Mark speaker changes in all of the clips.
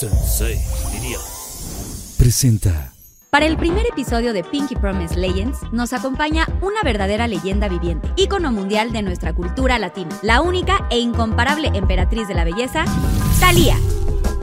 Speaker 1: Sensei, diría.
Speaker 2: Presenta.
Speaker 3: Para el primer episodio de Pinky Promise Legends nos acompaña una verdadera leyenda viviente, ícono mundial de nuestra cultura latina, la única e incomparable emperatriz de la belleza, Thalía.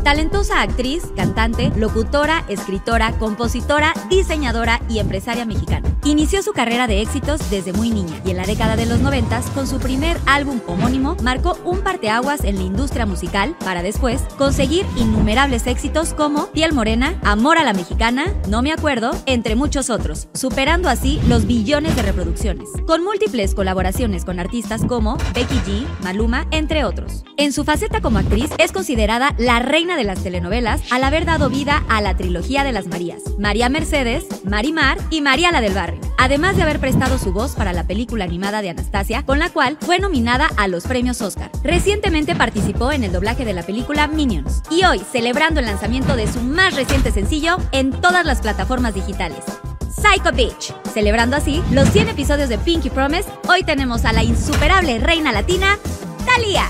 Speaker 3: Talentosa actriz, cantante, locutora, escritora, compositora, diseñadora y empresaria mexicana. Inició su carrera de éxitos desde muy niña y en la década de los 90 con su primer álbum homónimo marcó un parteaguas en la industria musical para después conseguir innumerables éxitos como Piel Morena, Amor a la Mexicana, No me acuerdo, entre muchos otros, superando así los billones de reproducciones, con múltiples colaboraciones con artistas como Becky G, Maluma, entre otros. En su faceta como actriz es considerada la reina de las telenovelas al haber dado vida a la trilogía de las Marías, María Mercedes, Marimar y María la del Barrio, además de haber prestado su voz para la película animada de Anastasia, con la cual fue nominada a los premios Oscar. Recientemente participó en el doblaje de la película Minions y hoy celebrando el lanzamiento de su más reciente sencillo en todas las plataformas digitales. Psycho Beach. Celebrando así los 100 episodios de Pinky Promise, hoy tenemos a la insuperable reina latina, Thalía.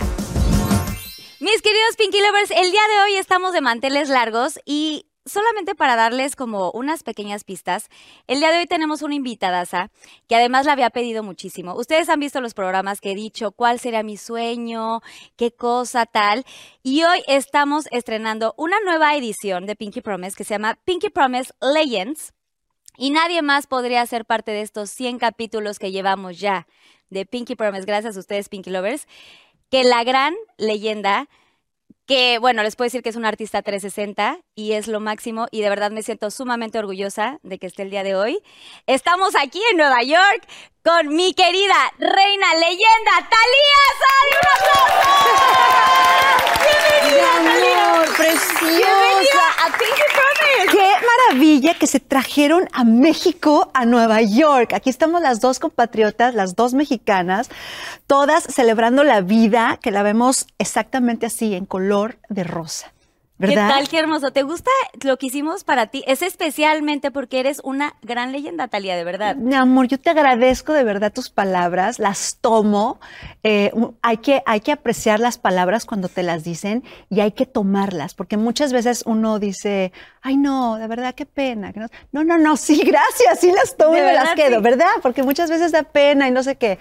Speaker 3: Mis queridos Pinky Lovers, el día de hoy estamos de manteles largos y solamente para darles como unas pequeñas pistas, el día de hoy tenemos una invitadaza que además la había pedido muchísimo. Ustedes han visto los programas que he dicho, cuál sería mi sueño, qué cosa tal. Y hoy estamos estrenando una nueva edición de Pinky Promise que se llama Pinky Promise Legends. Y nadie más podría ser parte de estos 100 capítulos que llevamos ya de Pinky Promise, gracias a ustedes, Pinky Lovers que la gran leyenda, que bueno, les puedo decir que es una artista 360 y es lo máximo y de verdad me siento sumamente orgullosa de que esté el día de hoy. Estamos aquí en Nueva York con mi querida reina leyenda, Talía. ¡Bienvenida,
Speaker 4: amor, preciosa.
Speaker 3: Bienvenida a Pinky Promise.
Speaker 4: Qué maravilla que se trajeron a México, a Nueva York. Aquí estamos las dos compatriotas, las dos mexicanas, todas celebrando la vida, que la vemos exactamente así, en color de rosa. ¿Verdad?
Speaker 3: ¿Qué tal? Qué hermoso. ¿Te gusta lo que hicimos para ti? Es especialmente porque eres una gran leyenda, Talia, de verdad.
Speaker 4: Mi amor, yo te agradezco de verdad tus palabras, las tomo. Eh, hay, que, hay que apreciar las palabras cuando te las dicen y hay que tomarlas, porque muchas veces uno dice, ay no, de verdad, qué pena. No, no, no, sí, gracias, sí las tomo y me las quedo,
Speaker 3: sí.
Speaker 4: ¿verdad? Porque muchas veces da pena y no sé qué.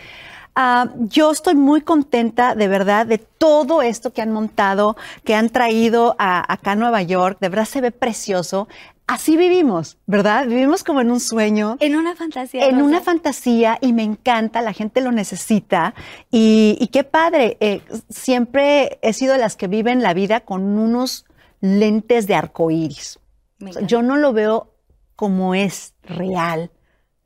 Speaker 4: Uh, yo estoy muy contenta de verdad de todo esto que han montado, que han traído a, acá a Nueva York. De verdad se ve precioso. Así vivimos, ¿verdad? Vivimos como en un sueño.
Speaker 3: En una fantasía.
Speaker 4: En
Speaker 3: Rosa.
Speaker 4: una fantasía y me encanta, la gente lo necesita. Y, y qué padre, eh, siempre he sido de las que viven la vida con unos lentes de arcoíris. O sea, yo no lo veo como es real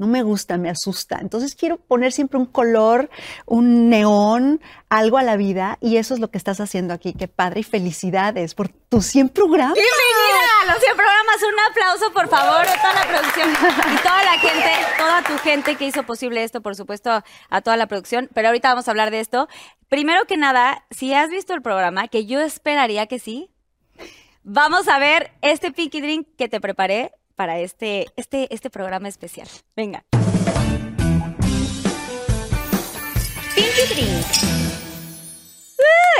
Speaker 4: no me gusta, me asusta. Entonces quiero poner siempre un color, un neón, algo a la vida y eso es lo que estás haciendo aquí. Qué padre y felicidades por tus 100 programas.
Speaker 3: Bienvenida a los 100 programas. Un aplauso, por favor, a toda la producción y toda la gente, toda tu gente que hizo posible esto, por supuesto, a toda la producción. Pero ahorita vamos a hablar de esto. Primero que nada, si has visto el programa, que yo esperaría que sí, vamos a ver este Pinky Drink que te preparé para este, este, este programa especial. Venga. Pinky Drink.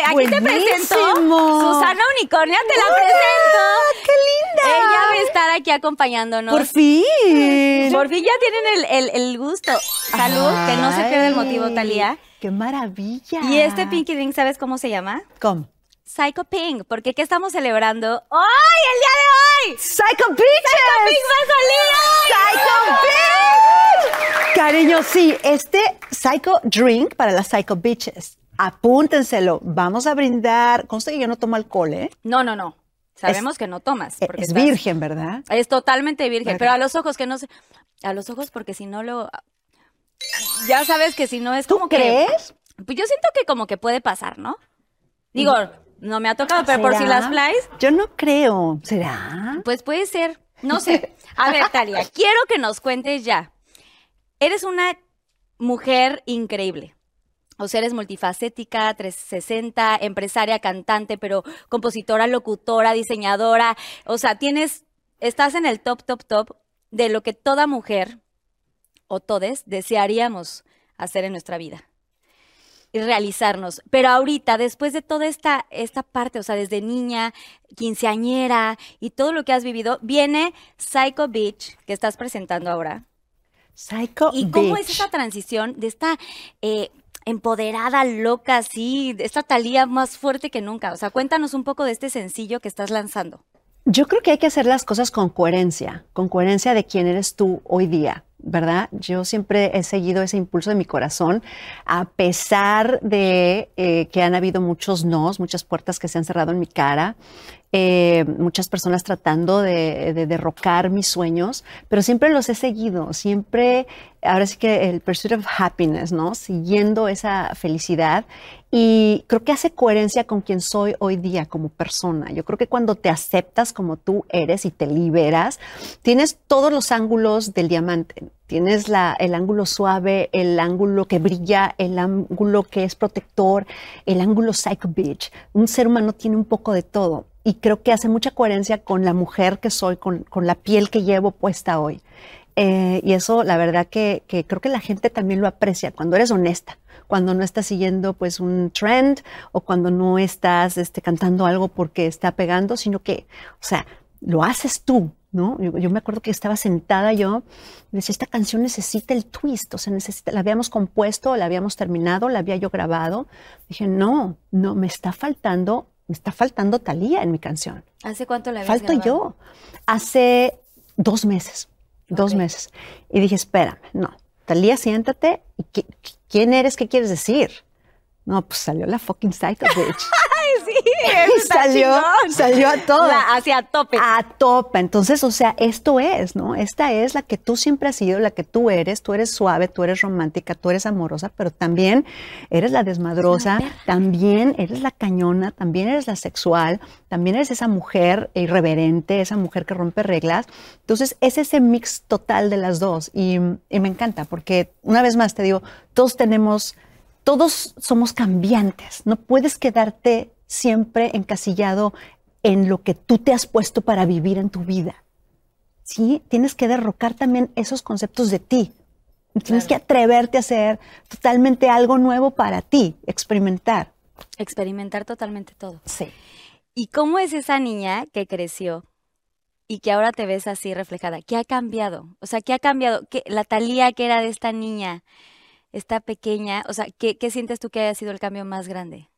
Speaker 3: Aquí
Speaker 4: Buenísimo.
Speaker 3: te presento Susana Unicornia, te la
Speaker 4: ¡Hola!
Speaker 3: presento.
Speaker 4: ¡Qué linda!
Speaker 3: Ella va a estar aquí acompañándonos.
Speaker 4: Por fin.
Speaker 3: Por fin ya tienen el, el- el gusto. Salud, que no se pierda el motivo, Talía.
Speaker 4: ¡Qué maravilla!
Speaker 3: Y este Pinky Drink, ¿sabes cómo se llama?
Speaker 4: ¿Cómo?
Speaker 3: Psycho Pink, porque ¿qué estamos celebrando hoy, el día de hoy?
Speaker 4: ¡Psycho!
Speaker 3: Pink va a salir hoy.
Speaker 4: ¡Psycho Bitch! Cariño, sí, este Psycho Drink para las Psycho Bitches. Apúntenselo. Vamos a brindar. Conste que yo no tomo alcohol, ¿eh?
Speaker 3: No, no, no. Sabemos que no tomas. porque
Speaker 4: Es
Speaker 3: estás-
Speaker 4: virgen, ¿verdad?
Speaker 3: Es totalmente virgen, pero a los ojos que no se... A los ojos porque si no lo... Ya sabes que si no es
Speaker 4: ¿Tú
Speaker 3: como que...
Speaker 4: crees?
Speaker 3: Pues yo siento que como que puede pasar, ¿no? Digo, no me ha tocado, pero por si las flies,
Speaker 4: Yo no creo. ¿Será?
Speaker 3: pues puede ser. No sé. A ver, Talia, quiero que nos cuentes ya. Eres una mujer increíble. O sea, eres multifacética, 360, empresaria, cantante, pero compositora, locutora, diseñadora. O sea, tienes, estás en el top, top, top de lo que toda mujer o todes desearíamos hacer en nuestra vida. Realizarnos. Pero ahorita, después de toda esta, esta parte, o sea, desde niña, quinceañera y todo lo que has vivido, viene Psycho Beach, que estás presentando ahora.
Speaker 4: Psycho
Speaker 3: ¿Y cómo es esa transición de esta eh, empoderada, loca, así, de esta talía más fuerte que nunca? O sea, cuéntanos un poco de este sencillo que estás lanzando.
Speaker 4: Yo creo que hay que hacer las cosas con coherencia, con coherencia de quién eres tú hoy día. ¿Verdad? Yo siempre he seguido ese impulso de mi corazón, a pesar de eh, que han habido muchos nos, muchas puertas que se han cerrado en mi cara, eh, muchas personas tratando de, derrocar mis sueños, pero siempre los he seguido, siempre, ahora sí que el pursuit of happiness, ¿no? Siguiendo esa felicidad y creo que hace coherencia con quien soy hoy día como persona. Yo creo que cuando te aceptas como tú eres y te liberas, tienes todos los ángulos del diamante. Tienes la, el ángulo suave, el ángulo que brilla, el ángulo que es protector, el ángulo psycho bitch. Un ser humano tiene un poco de todo y creo que hace mucha coherencia con la mujer que soy, con, la piel que llevo puesta hoy. Eh, y eso, la verdad que, creo que la gente también lo aprecia cuando eres honesta, cuando no estás siguiendo pues un trend o cuando no estás este, cantando algo porque está pegando, sino que, o sea, lo haces tú, ¿no? Yo, me acuerdo que estaba sentada yo decía, esta canción necesita el twist, o sea, necesita, la habíamos compuesto, la habíamos terminado, la había yo grabado. Dije, no, no, me está faltando me está faltando Talía en mi canción.
Speaker 3: ¿Hace cuánto la
Speaker 4: habías Falto yo. Hace dos meses, dos meses. Y dije, espérame, no. Talía, siéntate. ¿Y ¿Quién eres? ¿Qué quieres decir? No, pues salió la fucking Psycho Bitch. salió, salió a todo.
Speaker 3: hacia tope.
Speaker 4: A tope. Entonces, o sea, esto es, ¿no? Esta es la que tú siempre has sido, la que tú eres. Tú eres suave, tú eres romántica, tú eres amorosa, pero también eres la desmadrosa, también eres la cañona, también eres la sexual, también eres esa mujer irreverente, esa mujer que rompe reglas. Entonces, es ese mix total de las dos. Y, y me encanta porque, una vez más te digo, todos tenemos todos somos cambiantes, no puedes quedarte siempre encasillado en lo que tú te has puesto para vivir en tu vida. ¿Sí? Tienes que derrocar también esos conceptos de ti. Tienes que atreverte a hacer totalmente algo nuevo para ti, experimentar.
Speaker 3: Experimentar totalmente todo.
Speaker 4: Sí.
Speaker 3: ¿Y cómo es esa niña que creció y que ahora te ves así reflejada? ¿Qué ha cambiado? O sea, ¿qué ha cambiado? ¿Qué, la Talía que era de esta niña, esta pequeña, o sea, ¿qué, qué sientes tú que haya sido el cambio más grande?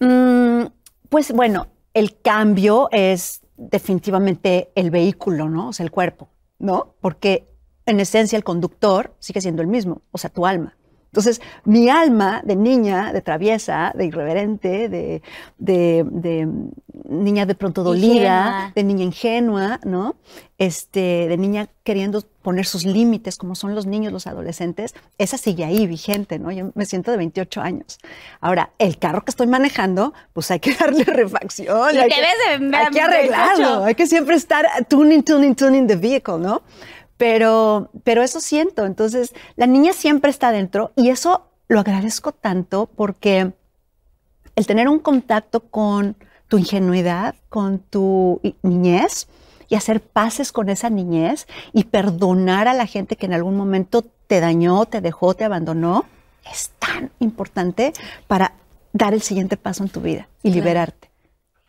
Speaker 4: Mm, pues bueno, el cambio es definitivamente el vehículo, ¿no? O sea, el cuerpo, ¿no? Porque en esencia el conductor sigue siendo el mismo, o sea, tu alma. Entonces, mi alma de niña, de traviesa, de irreverente, de, de, niña de pronto dolida, de niña ingenua, ¿no? Este, de niña queriendo poner sus límites, como son los niños, los adolescentes, esa sigue ahí vigente, ¿no? Yo me siento de 28 años. Ahora, el carro que estoy manejando, pues hay que darle refacción.
Speaker 3: Y
Speaker 4: hay,
Speaker 3: que,
Speaker 4: hay que arreglarlo, hay que siempre estar tuning, tuning, tuning the vehicle, ¿no? Pero, pero eso siento. Entonces, la niña siempre está dentro y eso lo agradezco tanto porque el tener un contacto con tu ingenuidad, con tu niñez y hacer paces con esa niñez y perdonar a la gente que en algún momento te dañó, te dejó, te abandonó, es tan importante para dar el siguiente paso en tu vida y liberarte.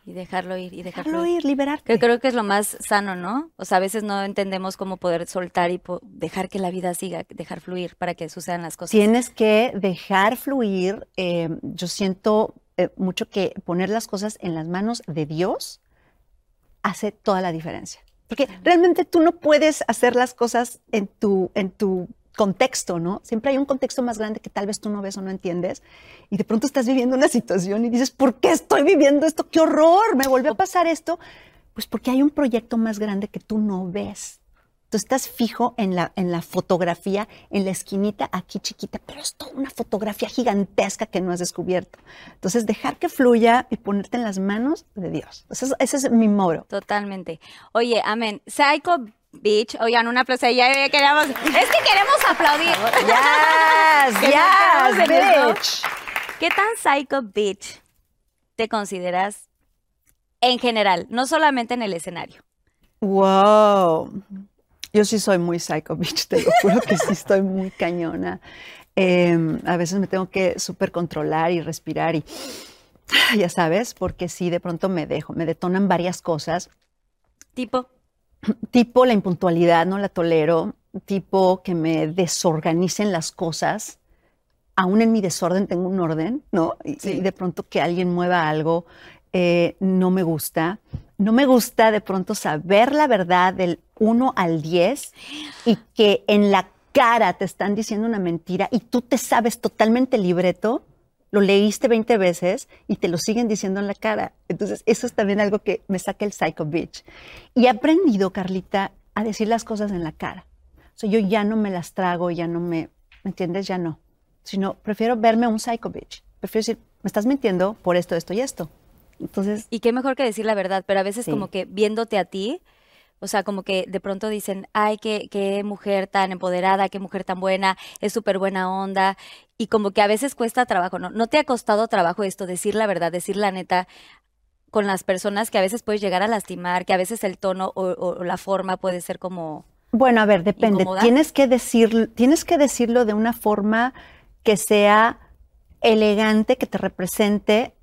Speaker 3: Y dejarlo ir y
Speaker 4: dejarlo, ir, liberarte.
Speaker 3: Que creo que es lo más sano, ¿no? O sea, a veces no entendemos cómo poder soltar y dejar que la vida siga, dejar fluir para que sucedan las cosas.
Speaker 4: Tienes que dejar fluir. Eh, yo siento eh, mucho que poner las cosas en las manos de Dios hace toda la diferencia. Porque realmente tú no puedes hacer las cosas en tu, en tu contexto, ¿no? Siempre hay un contexto más grande que tal vez tú no ves o no entiendes y de pronto estás viviendo una situación y dices, ¿por qué estoy viviendo esto? ¡Qué horror! ¿Me volvió a pasar esto? Pues porque hay un proyecto más grande que tú no ves. Tú estás fijo en la, en la fotografía, en la esquinita aquí chiquita, pero es toda una fotografía gigantesca que no has descubierto. Entonces, dejar que fluya y ponerte en las manos de Dios. ese es mi moro.
Speaker 3: Totalmente. Oye, amén. Psycho Bitch, oigan, una aplauso. Ya queremos, es que queremos aplaudir.
Speaker 4: Yes, yes, bitch.
Speaker 3: ¿Qué tan psycho bitch te consideras en general, no solamente en el escenario?
Speaker 4: Wow. Yo sí soy muy psycho bitch, te lo juro que sí estoy muy cañona. Em, a veces me tengo que súper controlar y respirar y ya sabes, porque sí, de pronto me dejo, me detonan varias cosas.
Speaker 3: Tipo.
Speaker 4: Tipo la impuntualidad, no la tolero. Tipo que me desorganicen las cosas. Aún en mi desorden tengo un orden, ¿no? Y, de pronto que alguien mueva algo eh, no me gusta. No me gusta de pronto saber la verdad del 1 al 10 y que en la cara te están diciendo una mentira y tú te sabes totalmente libreto lo leíste 20 veces y te lo siguen diciendo en la cara. Entonces, eso es también algo que me saca el psycho bitch. Y he aprendido, Carlita, a decir las cosas en la cara. O sea, yo ya no me las trago, ya no me, ¿me entiendes? Ya no. Sino, prefiero verme un psycho bitch. Prefiero decir, me estás mintiendo por esto, esto y esto. Entonces...
Speaker 3: Y qué mejor que decir la verdad, pero a veces como que viéndote a ti, o sea, como que de pronto dicen, ay, qué, qué mujer tan empoderada, qué mujer tan buena, es súper buena onda. Y como que a veces cuesta trabajo, ¿no? ¿No te ha costado trabajo esto, decir la verdad, decir la neta con las personas que a veces puedes llegar a lastimar, que a veces el tono o, la forma puede ser como...
Speaker 4: Bueno, a ver, depende. Tienes que, decir, tienes que decirlo de una forma que sea elegante, que te represente,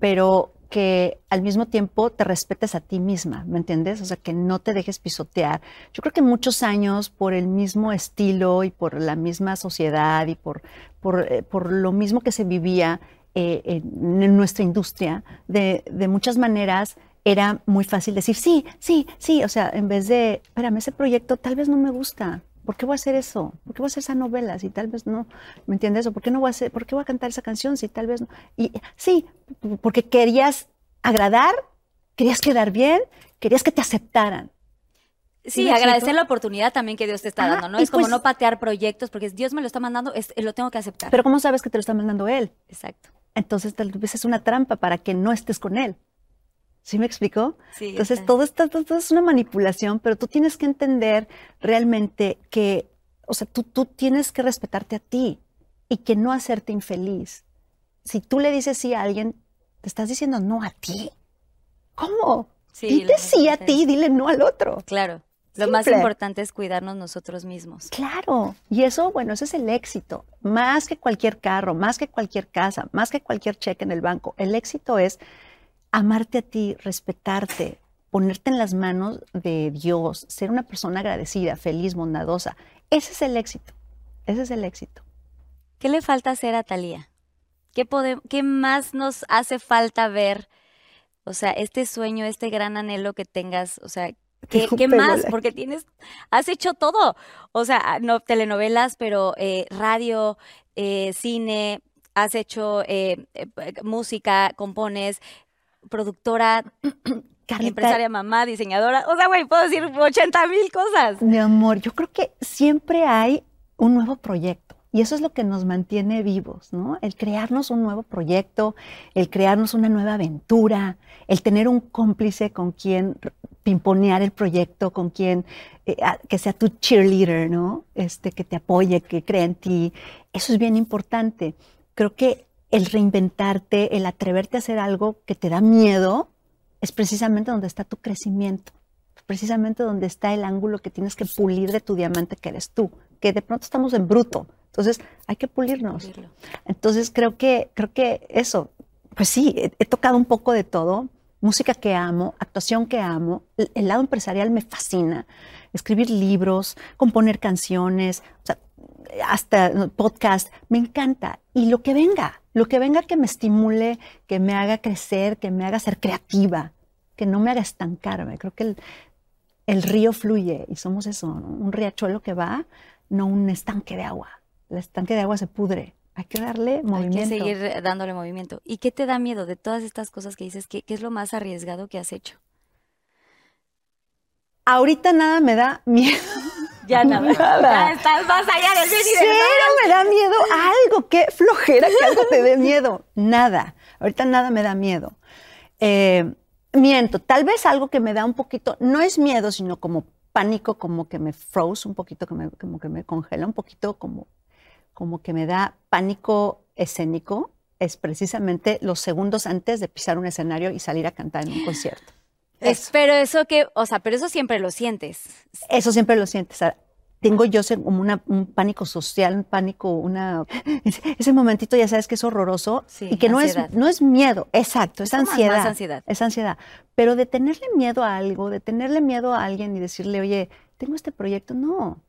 Speaker 4: pero que al mismo tiempo te respetes a ti misma, ¿me entiendes? O sea, que no te dejes pisotear. Yo creo que muchos años por el mismo estilo y por la misma sociedad y por, por, eh, lo mismo que se vivía eh, en, nuestra industria, de, de, muchas maneras era muy fácil decir, sí, sí, sí, o sea, en vez de, espérame, ese proyecto tal vez no me gusta, ¿por qué voy a hacer eso? ¿Por qué voy a hacer esa novela si tal vez no? ¿Me entiendes? ¿O por qué no voy a hacer, por qué voy a cantar esa canción si tal vez no? Y sí, porque querías agradar, querías quedar bien, querías que te aceptaran.
Speaker 3: Sí, agradecer la oportunidad también que Dios te está dando, ¿no? Es como pues no patear proyectos, porque Dios me lo está mandando, es, lo tengo que aceptar.
Speaker 4: Pero ¿cómo sabes que te lo está mandando Él?
Speaker 3: Exacto.
Speaker 4: Entonces tal vez es una trampa para que no estés con Él. ¿Sí me explicó?
Speaker 3: Sí.
Speaker 4: Entonces, todo esto, todo es una manipulación, pero tú tienes que entender realmente que, o sea, tú, tú tienes que respetarte a ti y que no hacerte infeliz. Si tú le dices sí a alguien, te estás diciendo no a ti. ¿Cómo? Sí, dile sí a ti, dile no al otro.
Speaker 3: Claro. Lo más importante es cuidarnos nosotros mismos.
Speaker 4: Claro. Y eso, bueno, ese es el éxito. Más que cualquier carro, más que cualquier casa, más que cualquier cheque en el banco. El éxito es amarte a ti, respetarte, ponerte en las manos de Dios, ser una persona agradecida, feliz, bondadosa. Ese es el éxito. Ese es el éxito.
Speaker 3: ¿Qué le falta hacer a Talía? ¿Qué, ¿Qué más nos hace falta ver? O sea, este sueño, este gran anhelo que tengas, o sea, ¿Qué, ¿Qué, más? Porque tienes, has hecho todo. O sea, no telenovelas, pero eh, radio, eh, cine, has hecho eh, música, compones, productora, empresaria, mamá, diseñadora. O sea, güey, puedo decir 80 mil cosas.
Speaker 4: Mi amor, yo creo que siempre hay un nuevo proyecto. Y eso es lo que nos mantiene vivos, ¿no? El crearnos un nuevo proyecto, el crearnos una nueva aventura, el tener un cómplice con quien pimponear el proyecto, con quien eh, que sea tu cheerleader, ¿no? Este, que te apoye, que crea en ti. Eso es bien importante. Creo que el reinventarte, el atreverte a hacer algo que te da miedo, es precisamente donde está tu crecimiento, precisamente donde está el ángulo que tienes que pulir de tu diamante que eres tú, que de pronto estamos en bruto. Entonces, hay que pulirnos. Entonces, creo que, creo que eso, pues sí, he, tocado un poco de todo, música que amo, actuación que amo, el, lado empresarial me fascina, escribir libros, componer canciones, hasta podcast, me encanta. Y lo que venga, lo que venga que me estimule, que me haga crecer, que me haga ser creativa, que no me haga estancarme. Creo que el, río fluye y somos eso, un riachuelo que va, no un estanque de agua. El estanque de agua se pudre. Hay que darle movimiento.
Speaker 3: Hay que seguir dándole movimiento. ¿Y qué te da miedo de todas estas cosas que dices? ¿Qué, qué es lo más arriesgado que has hecho?
Speaker 4: Ahorita nada me da miedo.
Speaker 3: Ya nada. Ya estás más allá del bien y
Speaker 4: Cero me da miedo algo. Qué flojera que algo te dé miedo. Nada. Ahorita nada me da miedo. Eh, miento. Tal vez algo que me da un poquito, no es miedo, sino como pánico, como que me froze un poquito, como que me congela un poquito, como, como que me da pánico escénico, es precisamente los segundos antes de pisar un escenario y salir a cantar en un concierto.
Speaker 3: pero eso que, o sea, pero eso siempre lo sientes.
Speaker 4: Eso siempre lo sientes. tengo yo como una, un pánico social, un pánico, una ese momentito ya sabes que es horroroso y que no es, no es miedo, exacto, es, ansiedad,
Speaker 3: ansiedad.
Speaker 4: Es ansiedad. Pero de tenerle miedo a algo, de tenerle miedo a alguien y decirle, oye, tengo este proyecto, no.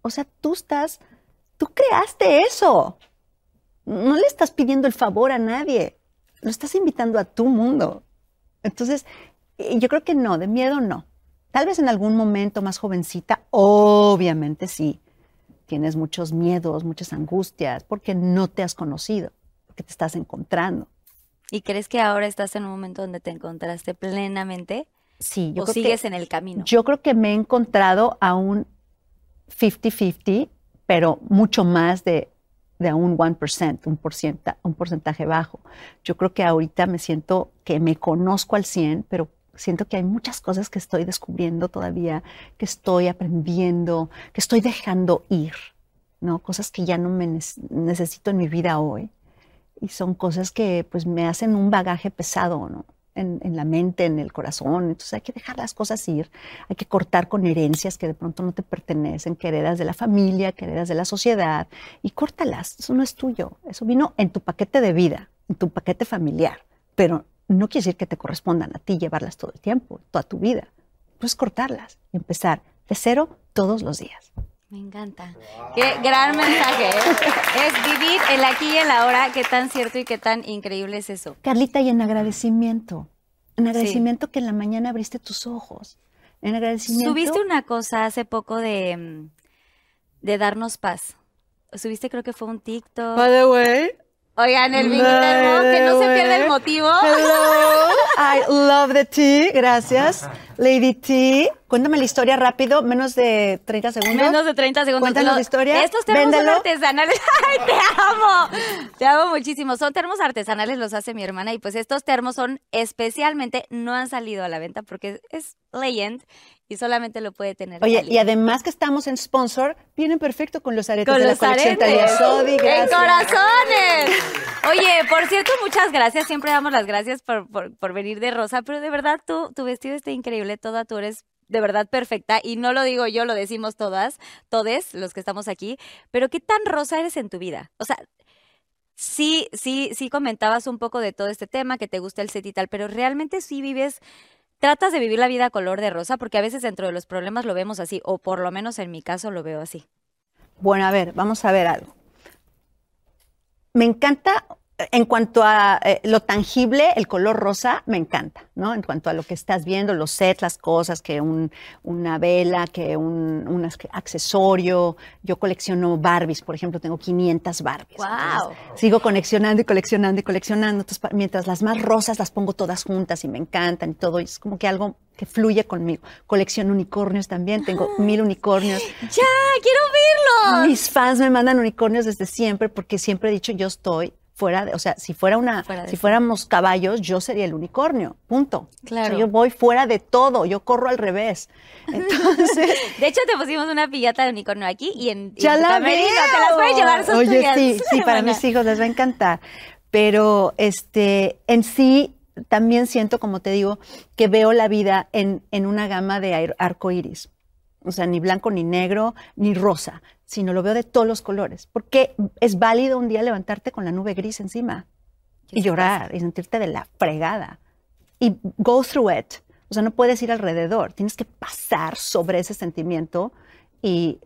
Speaker 4: O sea, tú estás, tú creaste eso. No le estás pidiendo el favor a nadie, lo estás invitando a tu mundo. Entonces, yo creo que no, de miedo no. Tal vez en algún momento más jovencita, obviamente sí, tienes muchos miedos, muchas angustias, porque no te has conocido, porque te estás encontrando.
Speaker 3: ¿Y crees que ahora estás en un momento donde te encontraste plenamente?
Speaker 4: Sí,
Speaker 3: yo ¿O sigues en el camino?
Speaker 4: Yo creo que me he encontrado a un 50-50, pero mucho más de, de un 1%, un, un porcentaje bajo. Yo creo que ahorita me siento que me conozco al 100, pero siento que hay muchas cosas que estoy descubriendo todavía, que estoy aprendiendo, que estoy dejando ir, ¿no? Cosas que ya no me necesito en mi vida hoy. Y son cosas que pues me hacen un bagaje pesado, ¿no? En, la mente, en el corazón. Entonces hay que dejar las cosas ir, hay que cortar con herencias que de pronto no te pertenecen, que heredas de la familia, que heredas de la sociedad, y córtalas. Eso no es tuyo. Eso vino en tu paquete de vida, en tu paquete familiar, pero no quiere decir que te correspondan a ti llevarlas todo el tiempo, toda tu vida. Puedes cortarlas y empezar de cero todos los días.
Speaker 3: Me encanta. Qué gran mensaje. ¿eh? Es vivir el aquí y el ahora. Qué tan cierto y qué tan increíble es eso.
Speaker 4: Carlita, y en agradecimiento. En agradecimiento que en la mañana abriste tus ojos. En agradecimiento.
Speaker 3: Subiste una cosa hace poco de, mm, de darnos paz. Subiste, creo que fue un TikTok.
Speaker 4: By the way,
Speaker 3: Oigan, el vinito que no se pierda el motivo.
Speaker 4: Hello, I love the tea, gracias. Lady T, cuéntame la historia rápido, menos de 30 segundos.
Speaker 3: Menos de 30 segundos.
Speaker 4: Cuéntanos la historia.
Speaker 3: Estos termos son artesanales. ¡Ay, te amo! Te amo muchísimo. Son termos artesanales, los hace mi hermana. Y pues estos termos son especialmente, no han salido a la venta porque es Legend y solamente lo puede tener.
Speaker 4: Oye, y además que estamos en sponsor, vienen perfecto con los aretes con de los la colección aretes.
Speaker 3: ¡En corazones! Oye, por cierto, muchas gracias. Siempre damos las gracias por, por, venir de rosa, pero de verdad tú, tu vestido está increíble, toda tú eres de verdad perfecta y no lo digo yo, lo decimos todas, todes los que estamos aquí, pero qué tan rosa eres en tu vida. O sea, sí, sí, sí comentabas un poco de todo este tema, que te gusta el set y tal, pero realmente sí vives tratas de vivir la vida color de rosa, porque a veces dentro de los problemas lo vemos así, o por lo menos en mi caso lo veo así.
Speaker 4: Bueno, a ver, vamos a ver algo. Me encanta en cuanto a eh, lo tangible, el color rosa me encanta, ¿no? En cuanto a lo que estás viendo, los sets, las cosas, que una vela, que un, accesorio. Yo colecciono Barbies, por ejemplo, tengo 500 Barbies.
Speaker 3: Wow.
Speaker 4: sigo coleccionando y coleccionando y coleccionando. mientras las más rosas las pongo todas juntas y me encantan y todo, y es como que algo que fluye conmigo. Colecciono unicornios también, tengo mil unicornios.
Speaker 3: ¡Ya! ¡Quiero verlos!
Speaker 4: Mis fans me mandan unicornios desde siempre porque siempre he dicho yo estoy fuera de, o sea, si fuera una, si fuéramos caballos, yo sería el unicornio, punto. Claro. yo voy fuera de todo, yo corro al revés. Entonces,
Speaker 3: de hecho te pusimos una pillata de unicornio aquí y en,
Speaker 4: ya la
Speaker 3: te las voy a llevar, son
Speaker 4: Oye, sí, sí, para mis hijos les va a encantar. Pero este, en sí también siento, como te digo, que veo la vida en, en una gama de arco iris. O sea, ni blanco, ni negro, ni rosa, sino lo veo de todos los colores. Porque es válido un día levantarte con la nube gris encima y llorar y sentirte de la fregada. Y go through it. O sea, no puedes ir alrededor. Tienes que pasar sobre ese sentimiento y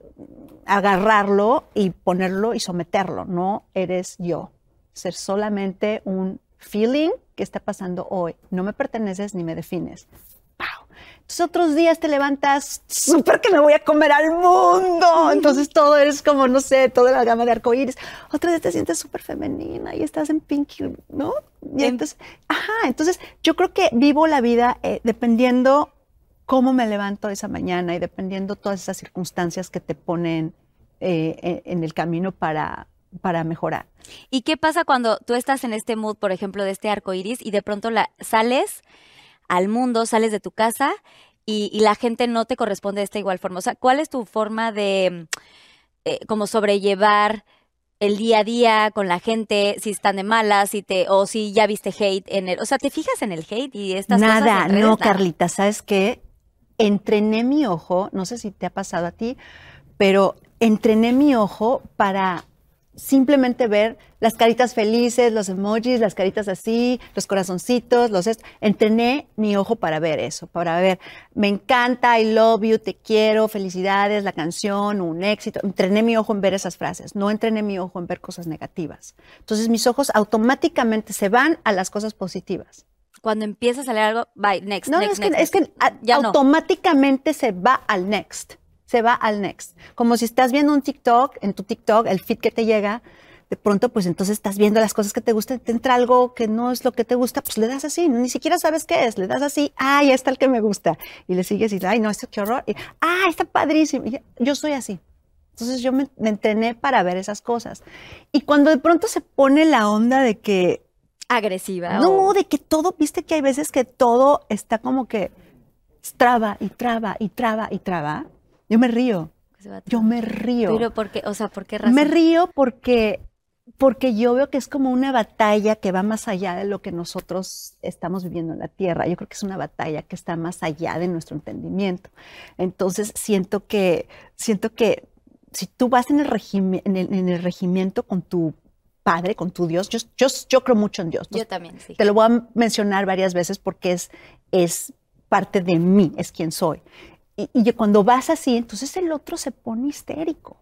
Speaker 4: agarrarlo y ponerlo y someterlo. No eres yo. Ser solamente un feeling que está pasando hoy. No me perteneces ni me defines. Entonces otros días te levantas súper que me voy a comer al mundo. Entonces todo es como, no sé, toda la gama de arcoíris. Otros días te sientes súper femenina y estás en pinky, ¿no? Y entonces, ajá, entonces yo creo que vivo la vida eh, dependiendo cómo me levanto esa mañana y dependiendo todas esas circunstancias que te ponen eh, en el camino para, para mejorar.
Speaker 3: ¿Y qué pasa cuando tú estás en este mood, por ejemplo, de este arco iris y de pronto la, sales al mundo, sales de tu casa y, la gente no te corresponde de esta igual forma. O sea, ¿cuál es tu forma de eh, como sobrellevar el día a día con la gente, si están de malas, si te, o si ya viste hate en el, o sea, ¿te fijas en el hate y estas
Speaker 4: Nada,
Speaker 3: cosas?
Speaker 4: Nada, no, Carlita, ¿sabes qué? Entrené mi ojo, no sé si te ha pasado a ti, pero entrené mi ojo para simplemente ver las caritas felices, los emojis, las caritas así, los corazoncitos, los entrené mi ojo para ver eso, para ver, me encanta, I love you, te quiero, felicidades, la canción, un éxito. Entrené mi ojo en ver esas frases, no entrené mi ojo en ver cosas negativas. Entonces mis ojos automáticamente se van a las cosas positivas.
Speaker 3: Cuando empieza a salir algo, bye, next,
Speaker 4: No,
Speaker 3: next,
Speaker 4: es que,
Speaker 3: next,
Speaker 4: es que a-
Speaker 3: no.
Speaker 4: automáticamente se va al next. Se va al next. Como si estás viendo un TikTok, en tu TikTok, el feed que te llega, de pronto, pues entonces estás viendo las cosas que te gustan, te entra algo que no es lo que te gusta, pues le das así, ni siquiera sabes qué es, le das así, ay, está el que me gusta. Y le sigues y, ay, no, esto qué horror. Y, ah, está padrísimo. Y yo soy así. Entonces yo me, me entrené para ver esas cosas. Y cuando de pronto se pone la onda de que
Speaker 3: Agresiva.
Speaker 4: no,
Speaker 3: o-
Speaker 4: de que todo, viste que hay veces que todo está como que traba y traba y traba y traba. Yo me río, yo me río.
Speaker 3: Pero ¿por qué? O sea, ¿por qué razón?
Speaker 4: me río porque, porque yo veo que es como una batalla que va más allá de lo que nosotros estamos viviendo en la Tierra. Yo creo que es una batalla que está más allá de nuestro entendimiento. Entonces siento que, siento que si tú vas en el, regime- en el, en el regimiento con tu padre, con tu Dios, yo, yo, yo creo mucho en Dios.
Speaker 3: Yo también, sí.
Speaker 4: Te lo voy a mencionar varias veces porque es, es parte de mí, es quien soy. Y, y cuando vas así, entonces el otro se pone histérico.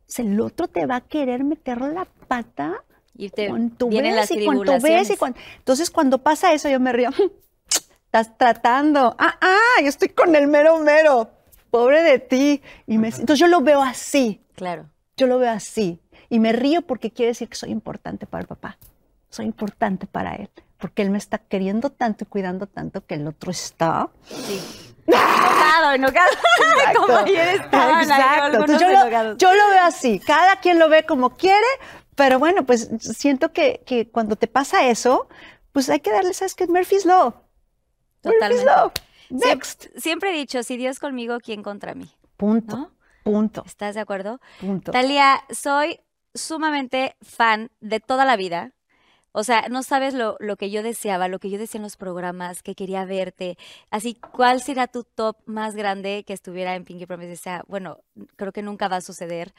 Speaker 4: Entonces, El otro te va a querer meter la pata
Speaker 3: Y te
Speaker 4: cuando ves y cuando ves y cuando... Entonces cuando pasa eso yo me río. Estás tratando. Ah, ah, yo estoy con el mero mero. Pobre de ti. Y me- entonces yo lo veo así.
Speaker 3: Claro.
Speaker 4: Yo lo veo así. Y me río porque quiere decir que soy importante para el papá. Soy importante para él. Porque él me está queriendo tanto y cuidando tanto que el otro está.
Speaker 3: Sí. Enojado, enojado. Como ayer estaban
Speaker 4: Exacto. yo, lo, yo lo veo así. Cada quien lo ve como quiere, pero bueno, pues siento que, que cuando te pasa eso, pues hay que darle, ¿sabes qué? Murphy's Law. Murphy's
Speaker 3: Totalmente.
Speaker 4: Law.
Speaker 3: Siem-
Speaker 4: Next.
Speaker 3: Siempre he dicho, si Dios conmigo, ¿quién contra mí?
Speaker 4: Punto.
Speaker 3: ¿No?
Speaker 4: Punto.
Speaker 3: ¿Estás de acuerdo?
Speaker 4: Punto.
Speaker 3: Talía, soy sumamente fan de toda la vida. O sea, no sabes lo, lo que yo deseaba, lo que yo decía en los programas, que quería verte. Así, ¿cuál será tu top más grande que estuviera en Pinky Promise? O sea, bueno, creo que nunca va a suceder,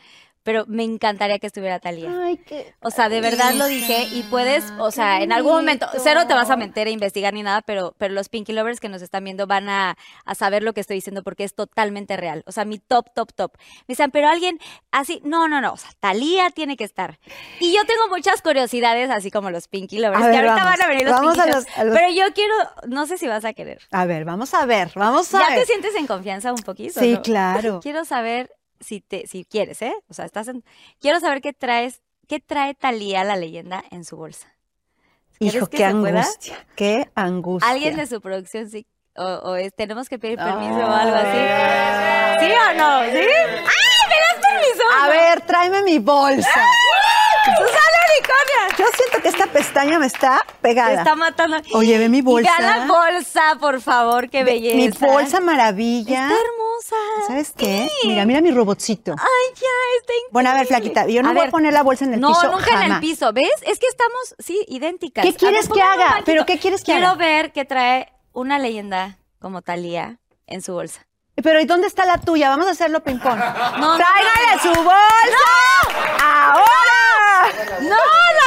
Speaker 3: pero me encantaría que estuviera Talía.
Speaker 4: Ay, qué.
Speaker 3: O sea, de verdad lo dije y puedes, o sea, en algún momento, cero te vas a meter a investigar ni nada, pero, pero los Pinky Lovers que nos están viendo van a, a saber lo que estoy diciendo porque es totalmente real. O sea, mi top, top, top. Me dicen, pero alguien así, no, no, no, o sea, Talía tiene que estar. Y yo tengo muchas curiosidades, así como los Pinky Lovers,
Speaker 4: A
Speaker 3: que
Speaker 4: ver,
Speaker 3: ahorita
Speaker 4: vamos.
Speaker 3: van a venir los
Speaker 4: Vamos
Speaker 3: Pinky
Speaker 4: a
Speaker 3: Lovers.
Speaker 4: los- a los-
Speaker 3: Pero yo quiero, no sé si vas a querer.
Speaker 4: A ver, vamos a ver, vamos a
Speaker 3: ¿Ya
Speaker 4: ver.
Speaker 3: te sientes en confianza un poquito?
Speaker 4: Sí,
Speaker 3: no?
Speaker 4: claro.
Speaker 3: Quiero saber si te, si quieres, ¿eh? O sea, estás en, quiero saber qué traes, qué trae Talía la leyenda en su bolsa. ¿Crees
Speaker 4: Hijo, qué
Speaker 3: pueda?
Speaker 4: angustia. Qué angustia.
Speaker 3: Alguien de su producción sí, o, o es- tenemos que pedir permiso o algo así. ¿Sí o no? ¿Sí? ¡Ay, me das permiso!
Speaker 4: A ver, tráeme mi bolsa.
Speaker 3: ¡Susana
Speaker 4: Yo siento que esta pestaña me está
Speaker 3: Te
Speaker 4: pegada.
Speaker 3: está matando.
Speaker 4: Oye, ve mi bolsa.
Speaker 3: Y la bolsa, por favor, qué belleza.
Speaker 4: Mi bolsa maravilla.
Speaker 3: Está hermosa.
Speaker 4: ¿Sabes qué? Mira, mira mi robotcito.
Speaker 3: Ay, ya, está increíble.
Speaker 4: Bueno, a ver, Flaquita, yo no
Speaker 3: A
Speaker 4: voy
Speaker 3: ver.
Speaker 4: a poner la bolsa en el
Speaker 3: no,
Speaker 4: piso
Speaker 3: nunca en el piso, ¿ves? Es que estamos, sí, idénticas.
Speaker 4: ¿Qué
Speaker 3: ver,
Speaker 4: quieres que haga? ¿Pero qué quieres que
Speaker 3: Quiero
Speaker 4: haga?
Speaker 3: ver que trae una leyenda como Talía en su bolsa.
Speaker 4: Pero ¿y dónde está la tuya? Vamos a hacerlo ping-pong.
Speaker 3: no,
Speaker 4: ¡Tráigale su bolsa! ¡Ahora!
Speaker 3: No,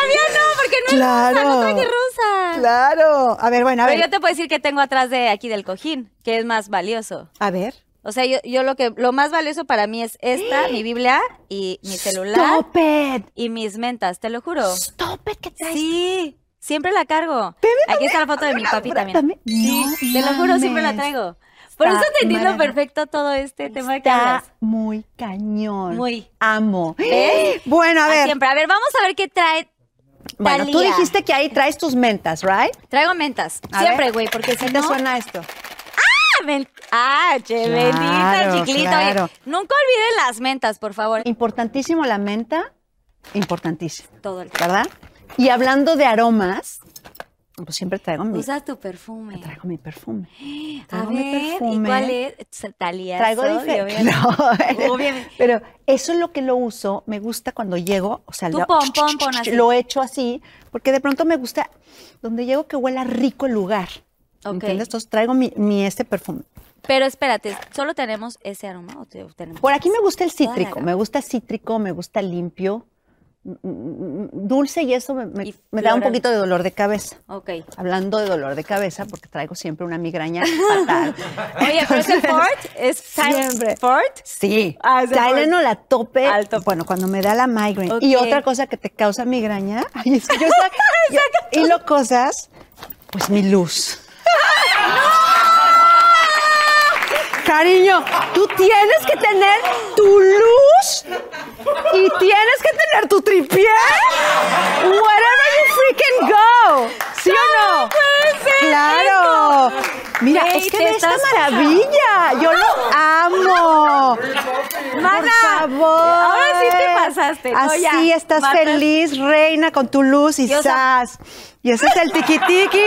Speaker 3: no, porque no
Speaker 4: Claro.
Speaker 3: es rosa, no traje rosa.
Speaker 4: Claro. A ver, bueno, a
Speaker 3: Pero
Speaker 4: ver.
Speaker 3: yo te puedo decir que tengo atrás de aquí del cojín, que es más valioso.
Speaker 4: A ver.
Speaker 3: O sea, yo, yo lo que lo más valioso para mí es esta, mi Biblia y mi celular
Speaker 4: Stop it.
Speaker 3: y mis mentas, te lo juro.
Speaker 4: Stop it, ¿qué traes?
Speaker 3: Sí, siempre la cargo. Aquí está la foto de mi papi también. Sí,
Speaker 4: No
Speaker 3: te lo juro, siempre la traigo. Por eso te entiendo perfecto todo este tema que
Speaker 4: Está
Speaker 3: hablas.
Speaker 4: muy cañón.
Speaker 3: Muy.
Speaker 4: Amo.
Speaker 3: ¿Ves?
Speaker 4: Bueno, a ver.
Speaker 3: Siempre. A ver, vamos a ver qué trae.
Speaker 4: Bueno, tú dijiste que ahí traes tus mentas, ¿right?
Speaker 3: Traigo mentas.
Speaker 4: A
Speaker 3: siempre, güey, porque si
Speaker 4: ¿Qué
Speaker 3: no.
Speaker 4: te suena esto?
Speaker 3: Ah, men- Ah, che,
Speaker 4: Claro,
Speaker 3: bendita. Oye,
Speaker 4: claro.
Speaker 3: nunca olviden las mentas, por favor.
Speaker 4: Importantísimo la menta. Importantísimo,
Speaker 3: Todo el tiempo.
Speaker 4: ¿verdad? Y hablando de aromas, siempre traigo mi,
Speaker 3: Usa tu perfume.
Speaker 4: traigo mi perfume.
Speaker 3: A
Speaker 4: Traigo mi
Speaker 3: ver, ¿y
Speaker 4: perfume.
Speaker 3: cuál es? Talía.
Speaker 4: Traigo diferente. No,
Speaker 3: Obviamente.
Speaker 4: pero eso es lo que lo uso. Me gusta cuando llego, o sea, lo,
Speaker 3: pon, pon, pon así.
Speaker 4: lo echo así, porque de pronto me gusta donde llego que huela rico el lugar.
Speaker 3: Ok.
Speaker 4: ¿Entiendes? Entonces traigo mi, mi este perfume.
Speaker 3: Pero espérate, ¿solo tenemos ese aroma o te- tenemos?
Speaker 4: Por aquí me gusta el cítrico, me gusta cítrico, me gusta limpio, dulce y eso me, me-
Speaker 3: Y
Speaker 4: me da un poquito de dolor de cabeza.
Speaker 3: Ok.
Speaker 4: Hablando de dolor de cabeza, porque traigo siempre una migraña fatal.
Speaker 3: Oye, pero ese Ford es
Speaker 4: Siempre.
Speaker 3: Ford.
Speaker 4: Sí,
Speaker 3: Ah,
Speaker 4: Tylenol a tope,
Speaker 3: Al tope.
Speaker 4: Bueno, cuando me da la migraine. Y otra cosa que te causa migraña, ay, es que yo yo- y lo cosas, pues mi luz. Cariño, tú tienes que tener tu luz y tienes que tu tripié. Wherever you freaking go. ¿Sí o no? Claro. Mira, es que ve esta maravilla. Yo lo amo.
Speaker 3: Mana,
Speaker 4: Por favor.
Speaker 3: No,
Speaker 4: Así
Speaker 3: ya,
Speaker 4: estás feliz, reina, con tu luz y sas. Y ese es el tiqui tiqui,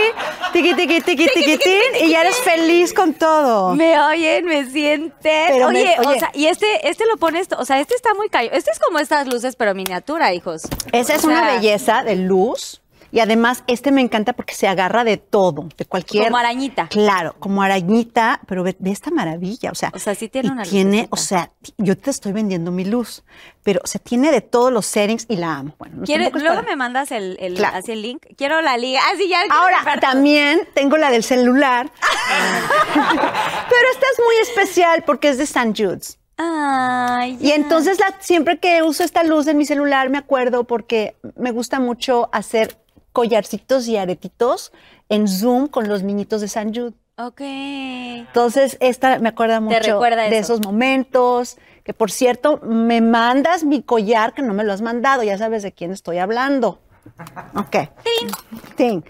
Speaker 4: tiqui tiqui tiqui tiquitín, y ya eres feliz con todo.
Speaker 3: Me oyen, me sienten.
Speaker 4: Pero me-
Speaker 3: oye, o
Speaker 4: oye.
Speaker 3: sea, y este, este lo pones, o sea, este está muy callo. Este es como estas luces, pero miniatura, hijos.
Speaker 4: Esa es una belleza de luz. Y además, este me encanta porque se agarra de todo, de cualquier.
Speaker 3: Como arañita.
Speaker 4: Claro, como arañita, pero ve, ve esta maravilla. O sea,
Speaker 3: O sea, sí tiene una
Speaker 4: Tiene,
Speaker 3: lucecita.
Speaker 4: o sea, yo te estoy vendiendo mi luz, pero se tiene de todos los settings y la amo. Bueno, no
Speaker 3: ¿Quieres-
Speaker 4: tampoco es
Speaker 3: luego me mandas el, el,
Speaker 4: Claro.
Speaker 3: así el link. Quiero la liga. Así ya. quiero
Speaker 4: Ahora, también tengo la del celular, pero esta es muy especial porque es de St. Jude's.
Speaker 3: Ay,
Speaker 4: Y
Speaker 3: ya.
Speaker 4: entonces la- siempre que uso esta luz en mi celular me acuerdo porque me gusta mucho hacer collarcitos y aretitos en Zoom con los niñitos de San Jude.
Speaker 3: Ok.
Speaker 4: Entonces esta me acuerda mucho
Speaker 3: recuerda
Speaker 4: de
Speaker 3: eso.
Speaker 4: esos momentos. Que por cierto, me mandas mi collar que no me lo has mandado, ya sabes de quién estoy hablando. Ok. Ting.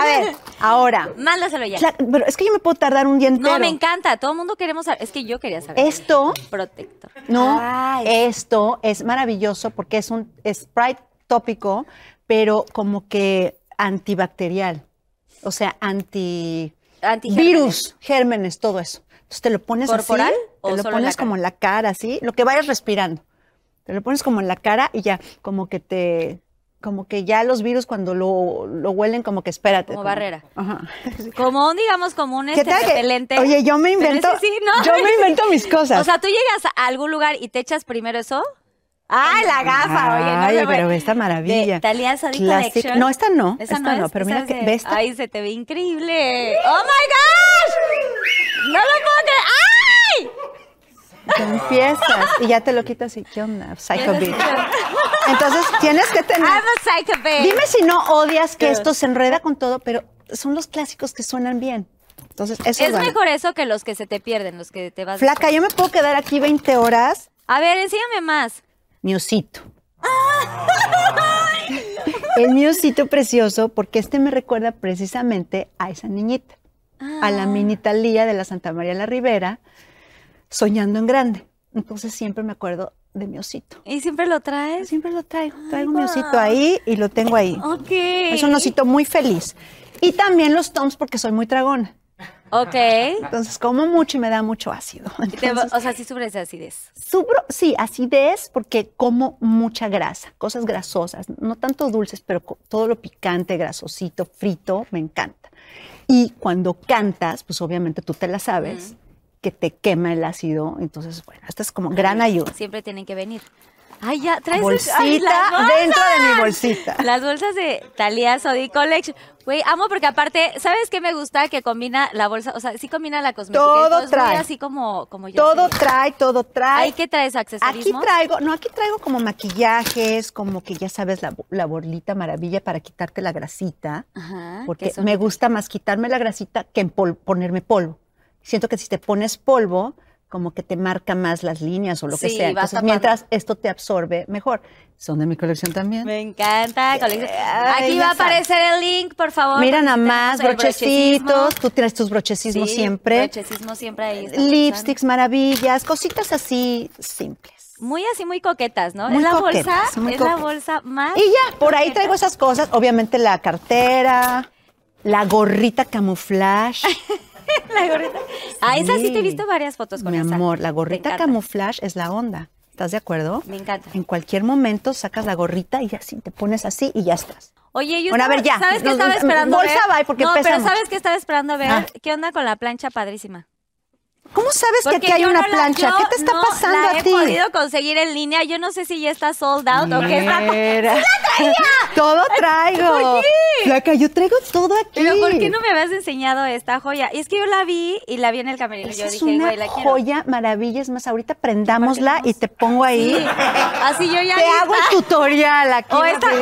Speaker 4: A ver, ahora.
Speaker 3: Mándaselo ya.
Speaker 4: Pero es que yo me puedo tardar un día entero.
Speaker 3: No, me encanta. Todo el mundo queremos saber. Es que yo quería saber.
Speaker 4: Esto
Speaker 3: Protector.
Speaker 4: No,
Speaker 3: Ay.
Speaker 4: esto es maravilloso porque es un Sprite tópico, pero como que antibacterial. O sea, anti virus, gérmenes, todo eso. Entonces te lo pones
Speaker 3: ¿Corporal
Speaker 4: así,
Speaker 3: o
Speaker 4: te lo
Speaker 3: la
Speaker 4: pones como en la cara, así, lo que vayas respirando. Te lo pones como en la cara y ya, como que te, como que ya los virus cuando lo, lo huelen, como que espérate.
Speaker 3: Como barrera.
Speaker 4: Ajá.
Speaker 3: Como un, digamos, como un
Speaker 4: ¿Qué
Speaker 3: este repelente.
Speaker 4: Oye, yo me invento,
Speaker 3: ese sí, ¿no?
Speaker 4: yo me invento mis cosas.
Speaker 3: O sea, tú llegas a algún lugar y te echas primero eso. ¡Ay, la gafa! Oye, no
Speaker 4: Ay,
Speaker 3: se
Speaker 4: pero ve esta maravilla.
Speaker 3: De Thalia
Speaker 4: Classic. No, esta no, esta no,
Speaker 3: es,
Speaker 4: pero mira
Speaker 3: es
Speaker 4: que-
Speaker 3: de-
Speaker 4: ve esta.
Speaker 3: Ay, se te ve increíble. ¡Oh, my gosh! ¡No lo puedo creer! ¡Ay!
Speaker 4: Te empiezas y ya te lo quitas y ¿qué onda? Psycho
Speaker 3: que-
Speaker 4: Entonces tienes que tener.
Speaker 3: I'm a psycho.
Speaker 4: Dime si no odias que esto se enreda con todo, pero son los clásicos que suenan bien. Entonces, eso
Speaker 3: Es
Speaker 4: vale.
Speaker 3: mejor eso que los que se te pierden, los que te vas.
Speaker 4: Flaca, yo me puedo quedar aquí 20 horas.
Speaker 3: A ver, enséñame más.
Speaker 4: Mi osito. El mi osito precioso, porque este me recuerda precisamente a esa niñita, a la mini Talía de la Santa María la Ribera, soñando en grande. Entonces siempre me acuerdo de mi osito.
Speaker 3: ¿Y siempre lo traes?
Speaker 4: Siempre lo traigo, traigo mi osito ahí y lo tengo ahí.
Speaker 3: Ok.
Speaker 4: Es un osito muy feliz. Y también los toms porque soy muy tragona.
Speaker 3: Ok.
Speaker 4: Entonces como mucho y me da mucho ácido. Entonces,
Speaker 3: o sea, sí sufres de acidez.
Speaker 4: Subro, sí, acidez porque como mucha grasa, cosas grasosas, no tanto dulces, pero todo lo picante, grasosito, frito, me encanta. Y cuando cantas, pues obviamente tú te la sabes, que te quema el ácido, entonces, bueno, esta es como gran ayuda.
Speaker 3: Siempre tienen que venir. Ay, ya, traes
Speaker 4: Bolsita
Speaker 3: ay,
Speaker 4: dentro de mi bolsita.
Speaker 3: Las bolsas de Thalia Sodi Collection. Güey, amo porque aparte, ¿sabes qué me gusta? Que combina la bolsa, o sea, sí combina la cosmética.
Speaker 4: Todo trae.
Speaker 3: así como, como yo.
Speaker 4: Todo
Speaker 3: sé.
Speaker 4: trae, todo trae.
Speaker 3: ¿Ahí qué traes?
Speaker 4: Aquí
Speaker 3: ¿Accesorismo?
Speaker 4: traigo, no, aquí traigo como maquillajes, como que ya sabes, la, la borlita maravilla para quitarte la grasita.
Speaker 3: Ajá.
Speaker 4: porque me gusta más quitarme la grasita que pol- ponerme polvo. Siento que si te pones polvo, como que te marca más las líneas o lo que sea.
Speaker 3: vas
Speaker 4: Entonces,
Speaker 3: tapando.
Speaker 4: mientras esto te absorbe mejor. Son de mi colección también.
Speaker 3: Me encanta. colección.
Speaker 4: Ay,
Speaker 3: Aquí va a aparecer el link, por favor.
Speaker 4: Mira nada más, brochecitos. Tú tienes tus brochecismos
Speaker 3: Sí,
Speaker 4: siempre.
Speaker 3: Brochecismo siempre ahí.
Speaker 4: Lipsticks maravillas, cositas así simples.
Speaker 3: Muy así, muy coquetas, ¿no?
Speaker 4: Muy
Speaker 3: es la
Speaker 4: coquetas,
Speaker 3: bolsa, es la bolsa más.
Speaker 4: Y ya, por ahí traigo esas cosas. Obviamente la cartera, la gorrita camuflaje.
Speaker 3: La gorrita. Ah, esa sí te he
Speaker 4: Sí.
Speaker 3: visto varias fotos con
Speaker 4: Mi
Speaker 3: esa.
Speaker 4: amor, la gorrita camuflaje es la onda. ¿Estás de acuerdo?
Speaker 3: Me encanta.
Speaker 4: En cualquier momento sacas la gorrita y así te pones así y ya estás.
Speaker 3: Oye, yo
Speaker 4: Bueno, a ver, ya.
Speaker 3: ¿Sabes qué
Speaker 4: Nos-
Speaker 3: estaba esperando
Speaker 4: bolsa
Speaker 3: ver?
Speaker 4: bye, porque
Speaker 3: No,
Speaker 4: pesa
Speaker 3: pero
Speaker 4: mucho.
Speaker 3: ¿sabes qué estaba esperando ver?
Speaker 4: Ah.
Speaker 3: ¿Qué onda con la plancha padrísima?
Speaker 4: ¿Cómo sabes que aquí hay una
Speaker 3: no la-
Speaker 4: plancha?
Speaker 3: yo
Speaker 4: ¿Qué te está
Speaker 3: no
Speaker 4: pasando
Speaker 3: la
Speaker 4: a
Speaker 3: he
Speaker 4: ti?
Speaker 3: podido conseguir en línea. Yo no sé si ya está sold out o qué está.
Speaker 4: Mira. Todo traigo.
Speaker 3: ¿Por qué?
Speaker 4: Flaca, yo traigo todo aquí.
Speaker 3: Pero ¿por qué no me habías enseñado esta joya? Y es que yo la vi y la vi en el camerino.
Speaker 4: Esa
Speaker 3: yo
Speaker 4: es
Speaker 3: dije,
Speaker 4: una
Speaker 3: güey, la quiero.
Speaker 4: joya maravilla. Es más, ahorita prendámosla y te pongo ahí.
Speaker 3: Sí. Así yo ya
Speaker 4: Te
Speaker 3: lista.
Speaker 4: hago el tutorial aquí
Speaker 3: O esta,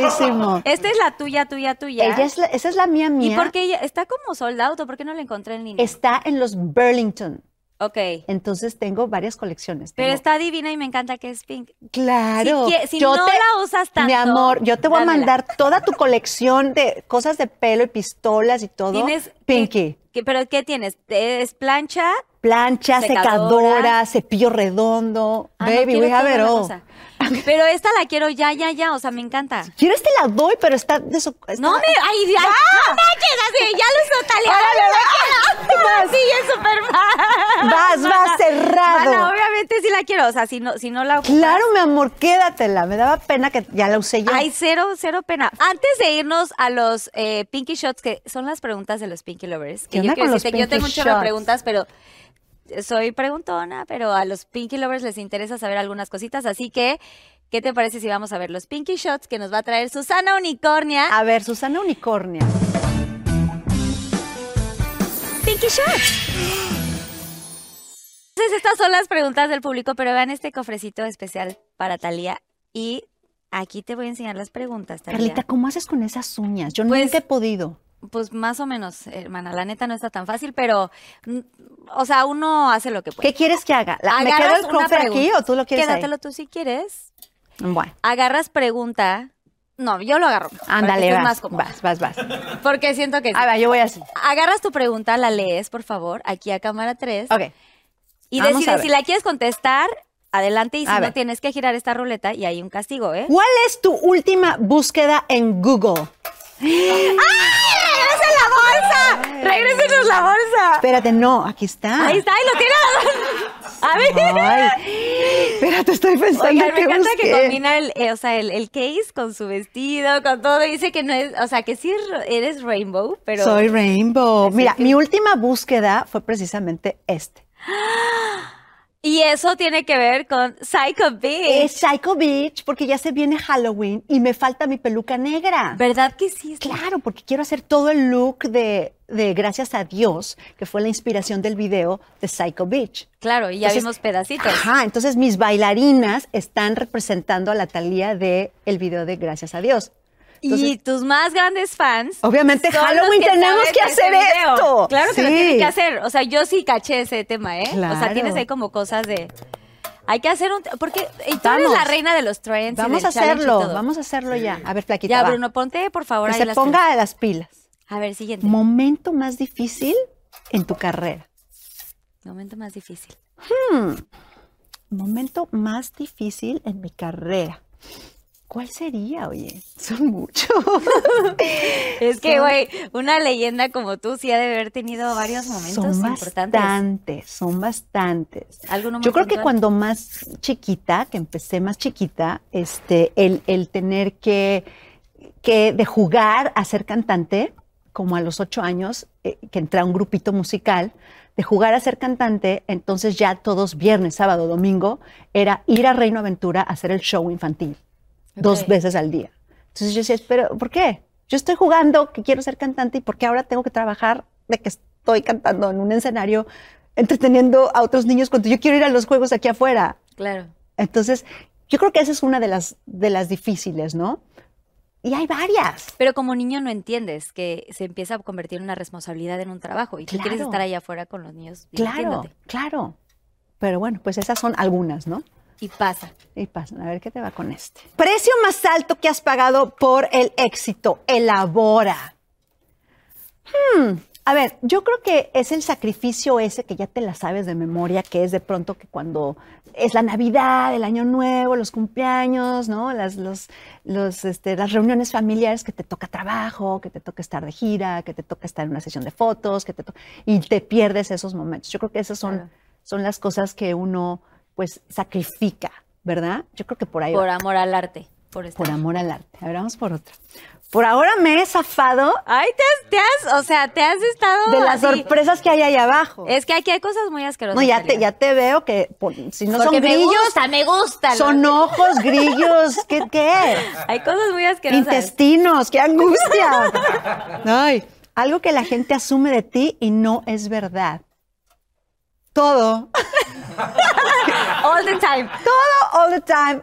Speaker 3: esta es la tuya, tuya, tuya.
Speaker 4: Ella es la- esa es la mía
Speaker 3: ¿Y
Speaker 4: mía.
Speaker 3: por qué ella está como sold out o por qué no la encontré en línea?
Speaker 4: Está en los Burlington.
Speaker 3: Ok.
Speaker 4: Entonces tengo varias colecciones.
Speaker 3: Pero
Speaker 4: Tengo-
Speaker 3: está divina y me encanta que es pink.
Speaker 4: Claro.
Speaker 3: Si si no la usas tanto,
Speaker 4: Mi amor, yo te voy
Speaker 3: dámela.
Speaker 4: a mandar toda tu colección de cosas de pelo y pistolas y todo.
Speaker 3: Tienes
Speaker 4: Pinky.
Speaker 3: ¿qué- qué- ¿Pero qué tienes? ¿Es plancha?
Speaker 4: Plancha,
Speaker 3: Secadora.
Speaker 4: secadora, cepillo redondo.
Speaker 3: Ah, no,
Speaker 4: Baby,
Speaker 3: quiero
Speaker 4: we have it all.
Speaker 3: Pero esta la quiero ya, ya, ya. O sea, me encanta.
Speaker 4: ¿Quieres te la doy? Pero está... de eso- está-
Speaker 3: No me. ¡Ay, ya! ¡No manches! Así, ya lo usó Talia. ¡Órale, Sí, es súper mal.
Speaker 4: Vas, vas, cerrado.
Speaker 3: Mana, obviamente sí la quiero. O sea, si no, si no la ocupas-
Speaker 4: Claro, mi amor, quédatela. Me daba pena que ya la usé yo.
Speaker 3: Ay, cero, cero pena. Antes de irnos a los eh, Pinky Shots, que son las preguntas de los Pinky Lovers,
Speaker 4: ¿Qué
Speaker 3: que yo
Speaker 4: onda con los
Speaker 3: decirte que yo
Speaker 4: Pinky
Speaker 3: tengo
Speaker 4: Shots?
Speaker 3: preguntas, pero soy preguntona, pero a los Pinky Lovers les interesa saber algunas cositas, así que, ¿qué te parece si vamos a ver los Pinky Shots que nos va a traer Susana Unicornia?
Speaker 4: A ver, Susana Unicornia.
Speaker 3: Pinky Shots. Entonces, estas son las preguntas del público, pero vean este cofrecito especial para Talía y aquí te voy a enseñar las preguntas, Talía.
Speaker 4: Carlita, ¿cómo haces con esas uñas? Yo
Speaker 3: Pues,
Speaker 4: nunca he podido.
Speaker 3: Pues más o menos, hermana. La neta no está tan fácil, pero, mm, o sea, uno hace lo que puede.
Speaker 4: ¿Qué quieres que haga? La- ¿Me quedo el cofre aquí o tú lo quieres ahí?
Speaker 3: Quédatelo tú si quieres.
Speaker 4: Bueno,
Speaker 3: Agarras pregunta. No, yo lo agarro.
Speaker 4: ándale, vas,
Speaker 3: más
Speaker 4: vas, vas, vas.
Speaker 3: Porque siento que sí.
Speaker 4: A ver, yo voy así.
Speaker 3: Agarras tu pregunta, la lees, por favor, aquí a cámara 3.
Speaker 4: Ok.
Speaker 3: Y
Speaker 4: vamos
Speaker 3: decides si la quieres contestar, adelante. Y si
Speaker 4: A
Speaker 3: no,
Speaker 4: ver.
Speaker 3: tienes que girar esta ruleta y hay un castigo, ¿eh?
Speaker 4: ¿Cuál es tu última búsqueda en Google?
Speaker 3: ¡Ay, regresen la bolsa! ¡Regrésenos la bolsa!
Speaker 4: Espérate, no, aquí está.
Speaker 3: Ahí está, ahí lo tiene. A ver.
Speaker 4: Ay, espérate, estoy pensando
Speaker 3: Oigan, me encanta que combina el, eh, o sea, el, el case con su vestido, con todo. Dice que no es, o sea, que sí es- eres rainbow, pero.
Speaker 4: Soy Rainbow. Mira,
Speaker 3: que-
Speaker 4: mi última búsqueda fue precisamente este.
Speaker 3: Y eso tiene que ver con Psycho Beach.
Speaker 4: Es Psycho Beach porque ya se viene Halloween y me falta mi peluca negra.
Speaker 3: ¿Verdad que sí?
Speaker 4: Claro, porque quiero hacer todo el look de, de Gracias a Dios, que fue la inspiración del video de Psycho Beach.
Speaker 3: Claro, y ya
Speaker 4: Entonces,
Speaker 3: vimos pedacitos.
Speaker 4: Ajá, entonces mis bailarinas están representando a la Talía de el video de Gracias a Dios. Entonces,
Speaker 3: y tus más grandes fans.
Speaker 4: Obviamente, Halloween tenemos que hacer esto.
Speaker 3: Claro que lo
Speaker 4: Sí.
Speaker 3: tienen que hacer. O sea, yo sí caché ese tema, ¿eh? O sea,
Speaker 4: Claro.
Speaker 3: tienes ahí como cosas de. Hay que hacer un. Porque y tú
Speaker 4: Vamos.
Speaker 3: eres la reina de los trends.
Speaker 4: vamos a
Speaker 3: y
Speaker 4: hacerlo, vamos a hacerlo ya. A ver, Flaquita,
Speaker 3: Ya,
Speaker 4: va.
Speaker 3: Bruno, ponte por favor
Speaker 4: que
Speaker 3: ahí
Speaker 4: se
Speaker 3: las
Speaker 4: ponga a las pilas.
Speaker 3: A ver, siguiente.
Speaker 4: Momento más difícil en tu carrera.
Speaker 3: Momento más difícil.
Speaker 4: Momento más difícil en mi carrera. ¿Cuál sería, oye? Son muchos.
Speaker 3: Es que, güey, una leyenda como tú sí ha de haber tenido varios momentos
Speaker 4: son
Speaker 3: importantes.
Speaker 4: bastantes, son bastantes.
Speaker 3: ¿Alguno muy
Speaker 4: Yo creo que cuando más chiquita, que empecé más chiquita, este, el, el tener que, que de jugar a ser cantante, como a los ocho años, eh, que entré a un grupito musical, de jugar a ser cantante, entonces ya todos viernes, sábado, domingo, era ir a Reino Aventura a hacer el show infantil, dos veces al día. Entonces yo decía, pero ¿por qué? Yo estoy jugando que quiero ser cantante y ¿por qué ahora tengo que trabajar de que estoy cantando en un escenario entreteniendo a otros niños cuando yo quiero ir a los juegos aquí afuera?
Speaker 3: Claro.
Speaker 4: Entonces, yo creo que esa es una de las, de las difíciles, ¿no? Y hay varias.
Speaker 3: Pero como niño no entiendes que se empieza a convertir en una responsabilidad en un trabajo y tú quieres
Speaker 4: Claro.
Speaker 3: estar allá afuera con los niños
Speaker 4: Claro, claro. Pero bueno, pues esas son algunas, ¿no?
Speaker 3: Y pasa.
Speaker 4: Y pasan, a ver qué te va con este. Precio más alto que has pagado por el éxito. Elabora. Hmm, A ver, yo creo que es el sacrificio ese que ya te la sabes de memoria, que es de pronto que cuando es la Navidad, el Año Nuevo, los cumpleaños, ¿no? Las, los, los, este, las reuniones familiares que te toca trabajo, que te toca estar de gira, que te toca estar en una sesión de fotos, que te y te pierdes esos momentos. Yo creo que esas son, son las cosas que uno pues sacrifica, ¿verdad? Yo creo que por ahí va.
Speaker 3: Por amor al arte. Por, estar.
Speaker 4: Por amor al arte. A ver, vamos por otra. Por ahora me he zafado
Speaker 3: Ay, te has, te has, o sea, te has estado
Speaker 4: de las
Speaker 3: así.
Speaker 4: sorpresas que hay ahí abajo.
Speaker 3: Es que aquí hay cosas muy asquerosas.
Speaker 4: no, ya te, ya te veo que por- si no
Speaker 3: Porque
Speaker 4: son
Speaker 3: me
Speaker 4: grillos,
Speaker 3: gusta, me gusta.
Speaker 4: son
Speaker 3: lo-
Speaker 4: ojos, grillos, ¿qué? qué?
Speaker 3: Hay cosas muy asquerosas.
Speaker 4: Intestinos, qué angustia. Ay, algo que la gente asume de ti y no es verdad. Todo,
Speaker 3: All the time.
Speaker 4: todo, all the time,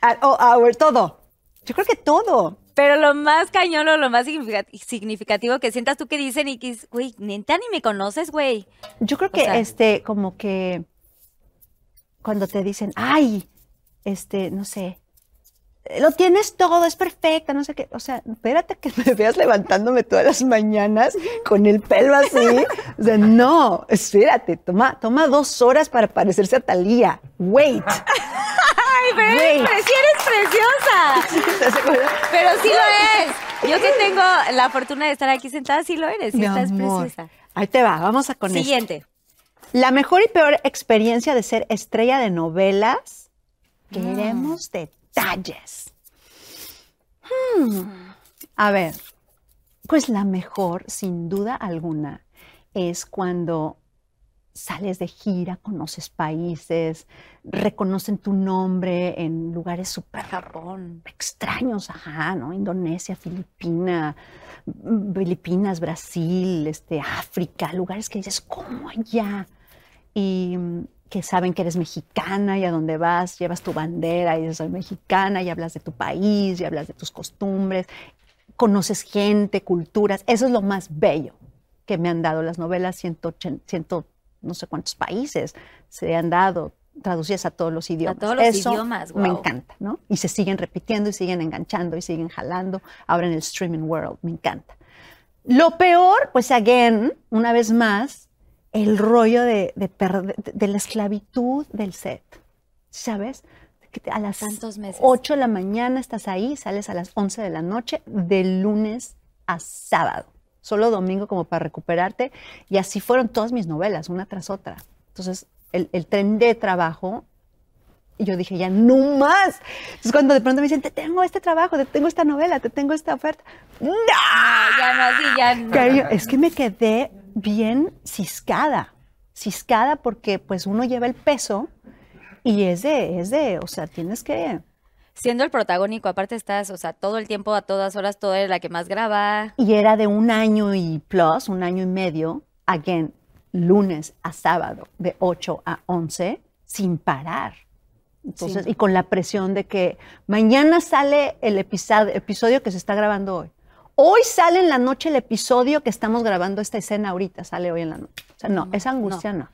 Speaker 4: at all hour, todo. Yo creo que todo.
Speaker 3: Pero lo más cañón o lo más significa- significativo que sientas tú que dicen y que, es, güey, neta ni me conoces, güey.
Speaker 4: Yo creo que
Speaker 3: sea-
Speaker 4: este, como que cuando te dicen, ay, este, no sé, lo tienes todo, es perfecta, no sé qué. O sea, espérate que me veas levantándome todas las mañanas con el pelo así. O sea, no, espérate, toma, toma dos horas para parecerse a Talía. Wait.
Speaker 3: Ay, pero eres, sí eres preciosa. Pero sí lo es. Yo que tengo la fortuna de estar aquí sentada, sí lo eres. Sí
Speaker 4: Mi
Speaker 3: estás
Speaker 4: amor.
Speaker 3: preciosa.
Speaker 4: Ahí te va, vamos a con esto.
Speaker 3: Siguiente.
Speaker 4: La mejor y peor experiencia de ser estrella de novelas. Queremos detalles. Hmm. A ver, pues la mejor, sin duda alguna, es cuando sales de gira, conoces países, reconocen tu nombre en lugares súper extraños, ajá, ¿no? Indonesia, Filipina, Filipinas, Brasil, este, África, lugares que dices, ¿cómo allá? Y que saben que eres mexicana y a donde vas llevas tu bandera y soy mexicana y hablas de tu país y hablas de tus costumbres, conoces gente, culturas, eso es lo más bello que me han dado las novelas, 180, 100, no sé cuántos países se han dado, traducidas a todos los idiomas.
Speaker 3: todos los
Speaker 4: Eso
Speaker 3: idiomas,
Speaker 4: Me
Speaker 3: guau.
Speaker 4: encanta, ¿no? Y se siguen repitiendo y siguen enganchando y siguen jalando. Ahora en el streaming world, me encanta. Lo peor, pues, again, una vez más, el rollo de, de, de- de la esclavitud del set, ¿sabes? A las
Speaker 3: Tantos meses.
Speaker 4: 8 de la mañana estás ahí, sales a las 11 de la noche, de lunes a sábado. Solo domingo como para recuperarte. Y así fueron todas mis novelas, una tras otra. Entonces, el, el tren de trabajo, y yo dije, ya no más. Entonces, cuando de pronto me dicen, te tengo este trabajo, te tengo esta novela, te tengo esta oferta. ¡No!
Speaker 3: Ya no, así, ya no.
Speaker 4: Cariño, es que me quedé bien ciscada, ciscada porque pues uno lleva el peso y es de, es de, o sea, tienes que...
Speaker 3: Siendo el protagónico, aparte estás, o sea, todo el tiempo, a todas horas, tú eres la que más graba.
Speaker 4: Y era de un año y plus, un año y medio, again, lunes a sábado, de 8 a 11, sin parar. Entonces,
Speaker 3: Sí.
Speaker 4: y con la presión de que mañana sale el episodio, episodio que se está grabando hoy. Hoy sale en la noche el episodio que estamos grabando esta escena ahorita, sale hoy en la noche. O sea, no, esa angustia no.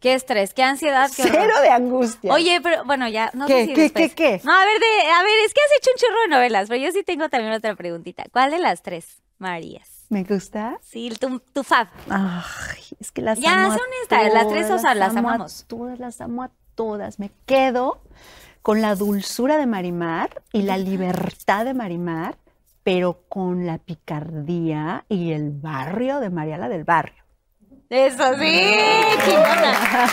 Speaker 3: Qué estrés, qué ansiedad, qué horror.
Speaker 4: Cero de angustia.
Speaker 3: Oye, pero bueno, ya, no
Speaker 4: ¿Qué,
Speaker 3: sé si
Speaker 4: qué,
Speaker 3: después.
Speaker 4: qué, qué?
Speaker 3: No, a ver, de, a ver, es que has hecho un chorro de novelas, pero yo sí tengo también otra preguntita. ¿Cuál de las tres, Marías?
Speaker 4: ¿Me gusta?
Speaker 3: Sí, tu, tu fab.
Speaker 4: Ay, es que las
Speaker 3: Ya,
Speaker 4: amo. a
Speaker 3: sé honesta, las tres, o sea, las
Speaker 4: amo a
Speaker 3: amamos.
Speaker 4: todas, las amo a todas. Me quedo con la dulzura de Marimar y la libertad de Marimar, pero con la picardía y el barrio de Mariala del Barrio.
Speaker 3: Eso sí, chingona.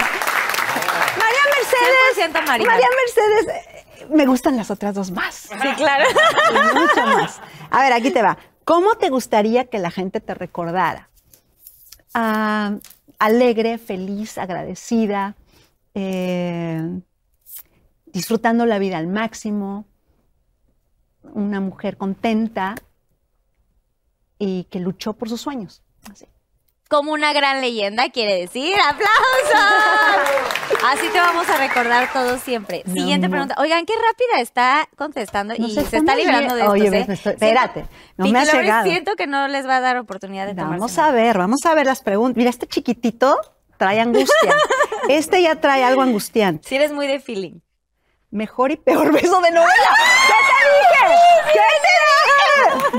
Speaker 4: María Mercedes.
Speaker 3: 100% Marimar.
Speaker 4: María Mercedes, eh, me gustan las otras dos más.
Speaker 3: Sí, claro.
Speaker 4: Y mucho más. A ver, aquí te va. ¿Cómo te gustaría que la gente te recordara? Ah, alegre, feliz, agradecida, eh, disfrutando la vida al máximo, una mujer contenta y que luchó por sus sueños. Así.
Speaker 3: Como una gran leyenda, quiere decir. ¡Aplausos! Así te vamos a recordar todos siempre. Siguiente pregunta. Oigan, qué rápida está contestando
Speaker 4: No
Speaker 3: y se está liberando
Speaker 4: lle-
Speaker 3: de
Speaker 4: Oye,
Speaker 3: estos, ¿eh?
Speaker 4: estoy-
Speaker 3: Siento-
Speaker 4: espérate, no me has llegado.
Speaker 3: Siento que no les va a dar oportunidad de
Speaker 4: Vamos a ver, vamos a ver las preguntas. Mira, este chiquitito trae angustia. este ya trae algo angustiante.
Speaker 3: Si eres muy de feeling.
Speaker 4: Mejor y peor beso de novela. ¿Qué te dije? ¿Qué te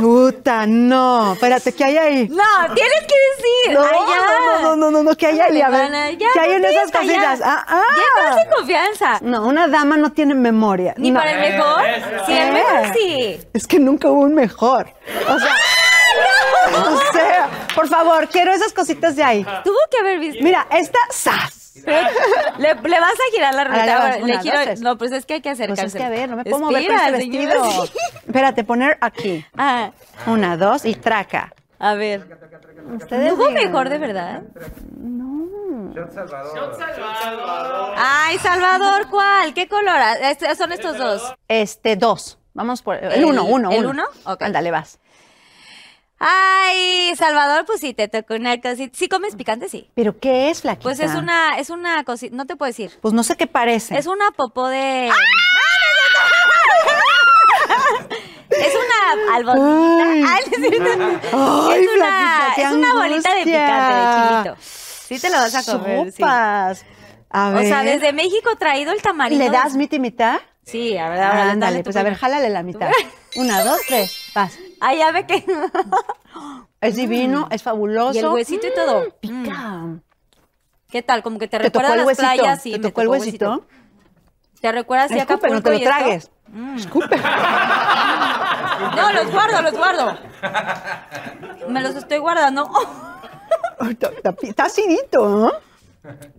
Speaker 4: no. Espérate, ¿qué hay ahí?
Speaker 3: No, tienes que decir.
Speaker 4: No,
Speaker 3: ya.
Speaker 4: no, no, no, no, no, ¿qué hay ahí? A ver,
Speaker 3: ya,
Speaker 4: ¿qué hay en
Speaker 3: no
Speaker 4: esas
Speaker 3: ya.
Speaker 4: Ah, ah.
Speaker 3: Ya estás en confianza.
Speaker 4: No, una dama no tiene memoria.
Speaker 3: Ni
Speaker 4: No.
Speaker 3: para el mejor. Sí, el
Speaker 4: Eh.
Speaker 3: mejor sí.
Speaker 4: Es que nunca hubo un mejor. O sea, o sea, por favor, quiero esas cositas de ahí.
Speaker 3: Tuvo que haber visto.
Speaker 4: Mira, esta, ¡zas!
Speaker 3: Pero le, le vas a girar la.
Speaker 4: Ahora,
Speaker 3: le giro-
Speaker 4: tres.
Speaker 3: no, pues es que hay que
Speaker 4: Pues
Speaker 3: acercarse.
Speaker 4: es que a ver, no me puedo mover con este vestido. Espérate, poner aquí.
Speaker 3: Ah,
Speaker 4: Una, dos y traca.
Speaker 3: a ver.
Speaker 4: Ustedes
Speaker 3: ¿No mejor de verdad?
Speaker 1: Shot Salvador.
Speaker 3: Ay, Salvador, ¿cuál? ¿Qué color? Ah, este- son estos dos.
Speaker 4: Este, dos. Vamos por el,
Speaker 3: ¿El-
Speaker 4: uno, uno,
Speaker 3: el
Speaker 4: uno.
Speaker 3: uno? Ok.
Speaker 4: Ándale, vas.
Speaker 3: Ay, Salvador, pues sí, te tocó una cosita. ¿Sí comes picante? Sí.
Speaker 4: ¿Pero qué es, flaquita?
Speaker 3: Pues es una, es una cosita, no te puedo decir.
Speaker 4: Pues no sé qué parece.
Speaker 3: Es una popó de... Es una albondita.
Speaker 4: Ay.
Speaker 3: Ay, es cierto.
Speaker 4: Ay,
Speaker 3: es una,
Speaker 4: flaquita,
Speaker 3: es una bolita de picante, de chilito. Sí te lo vas a comer, sí.
Speaker 4: Sopas. A
Speaker 3: O
Speaker 4: ver.
Speaker 3: sea, desde México traído el tamarindo.
Speaker 4: ¿Le das mitad y mitad?
Speaker 3: Sí, a ver, ahora
Speaker 4: Ándale, pues a ver, jálale la mitad. Una, dos, tres. Vas.
Speaker 3: Ay, ya ve que...
Speaker 4: Es divino, es fabuloso.
Speaker 3: Y el huesito y todo.
Speaker 4: Mm, Pica.
Speaker 3: ¿Qué tal? Como que te
Speaker 4: ¿Te tocó
Speaker 3: recuerda a las
Speaker 4: huesito?
Speaker 3: playas. Sí,
Speaker 4: ¿Te
Speaker 3: me
Speaker 4: tocó el huesito?
Speaker 3: ¿Te recuerdas así a
Speaker 4: Escupe, no te lo
Speaker 3: y
Speaker 4: tragues.
Speaker 3: Mm.
Speaker 4: Escupe.
Speaker 3: No, los guardo, los guardo. Me los estoy guardando.
Speaker 4: Está- acidito, ¿no?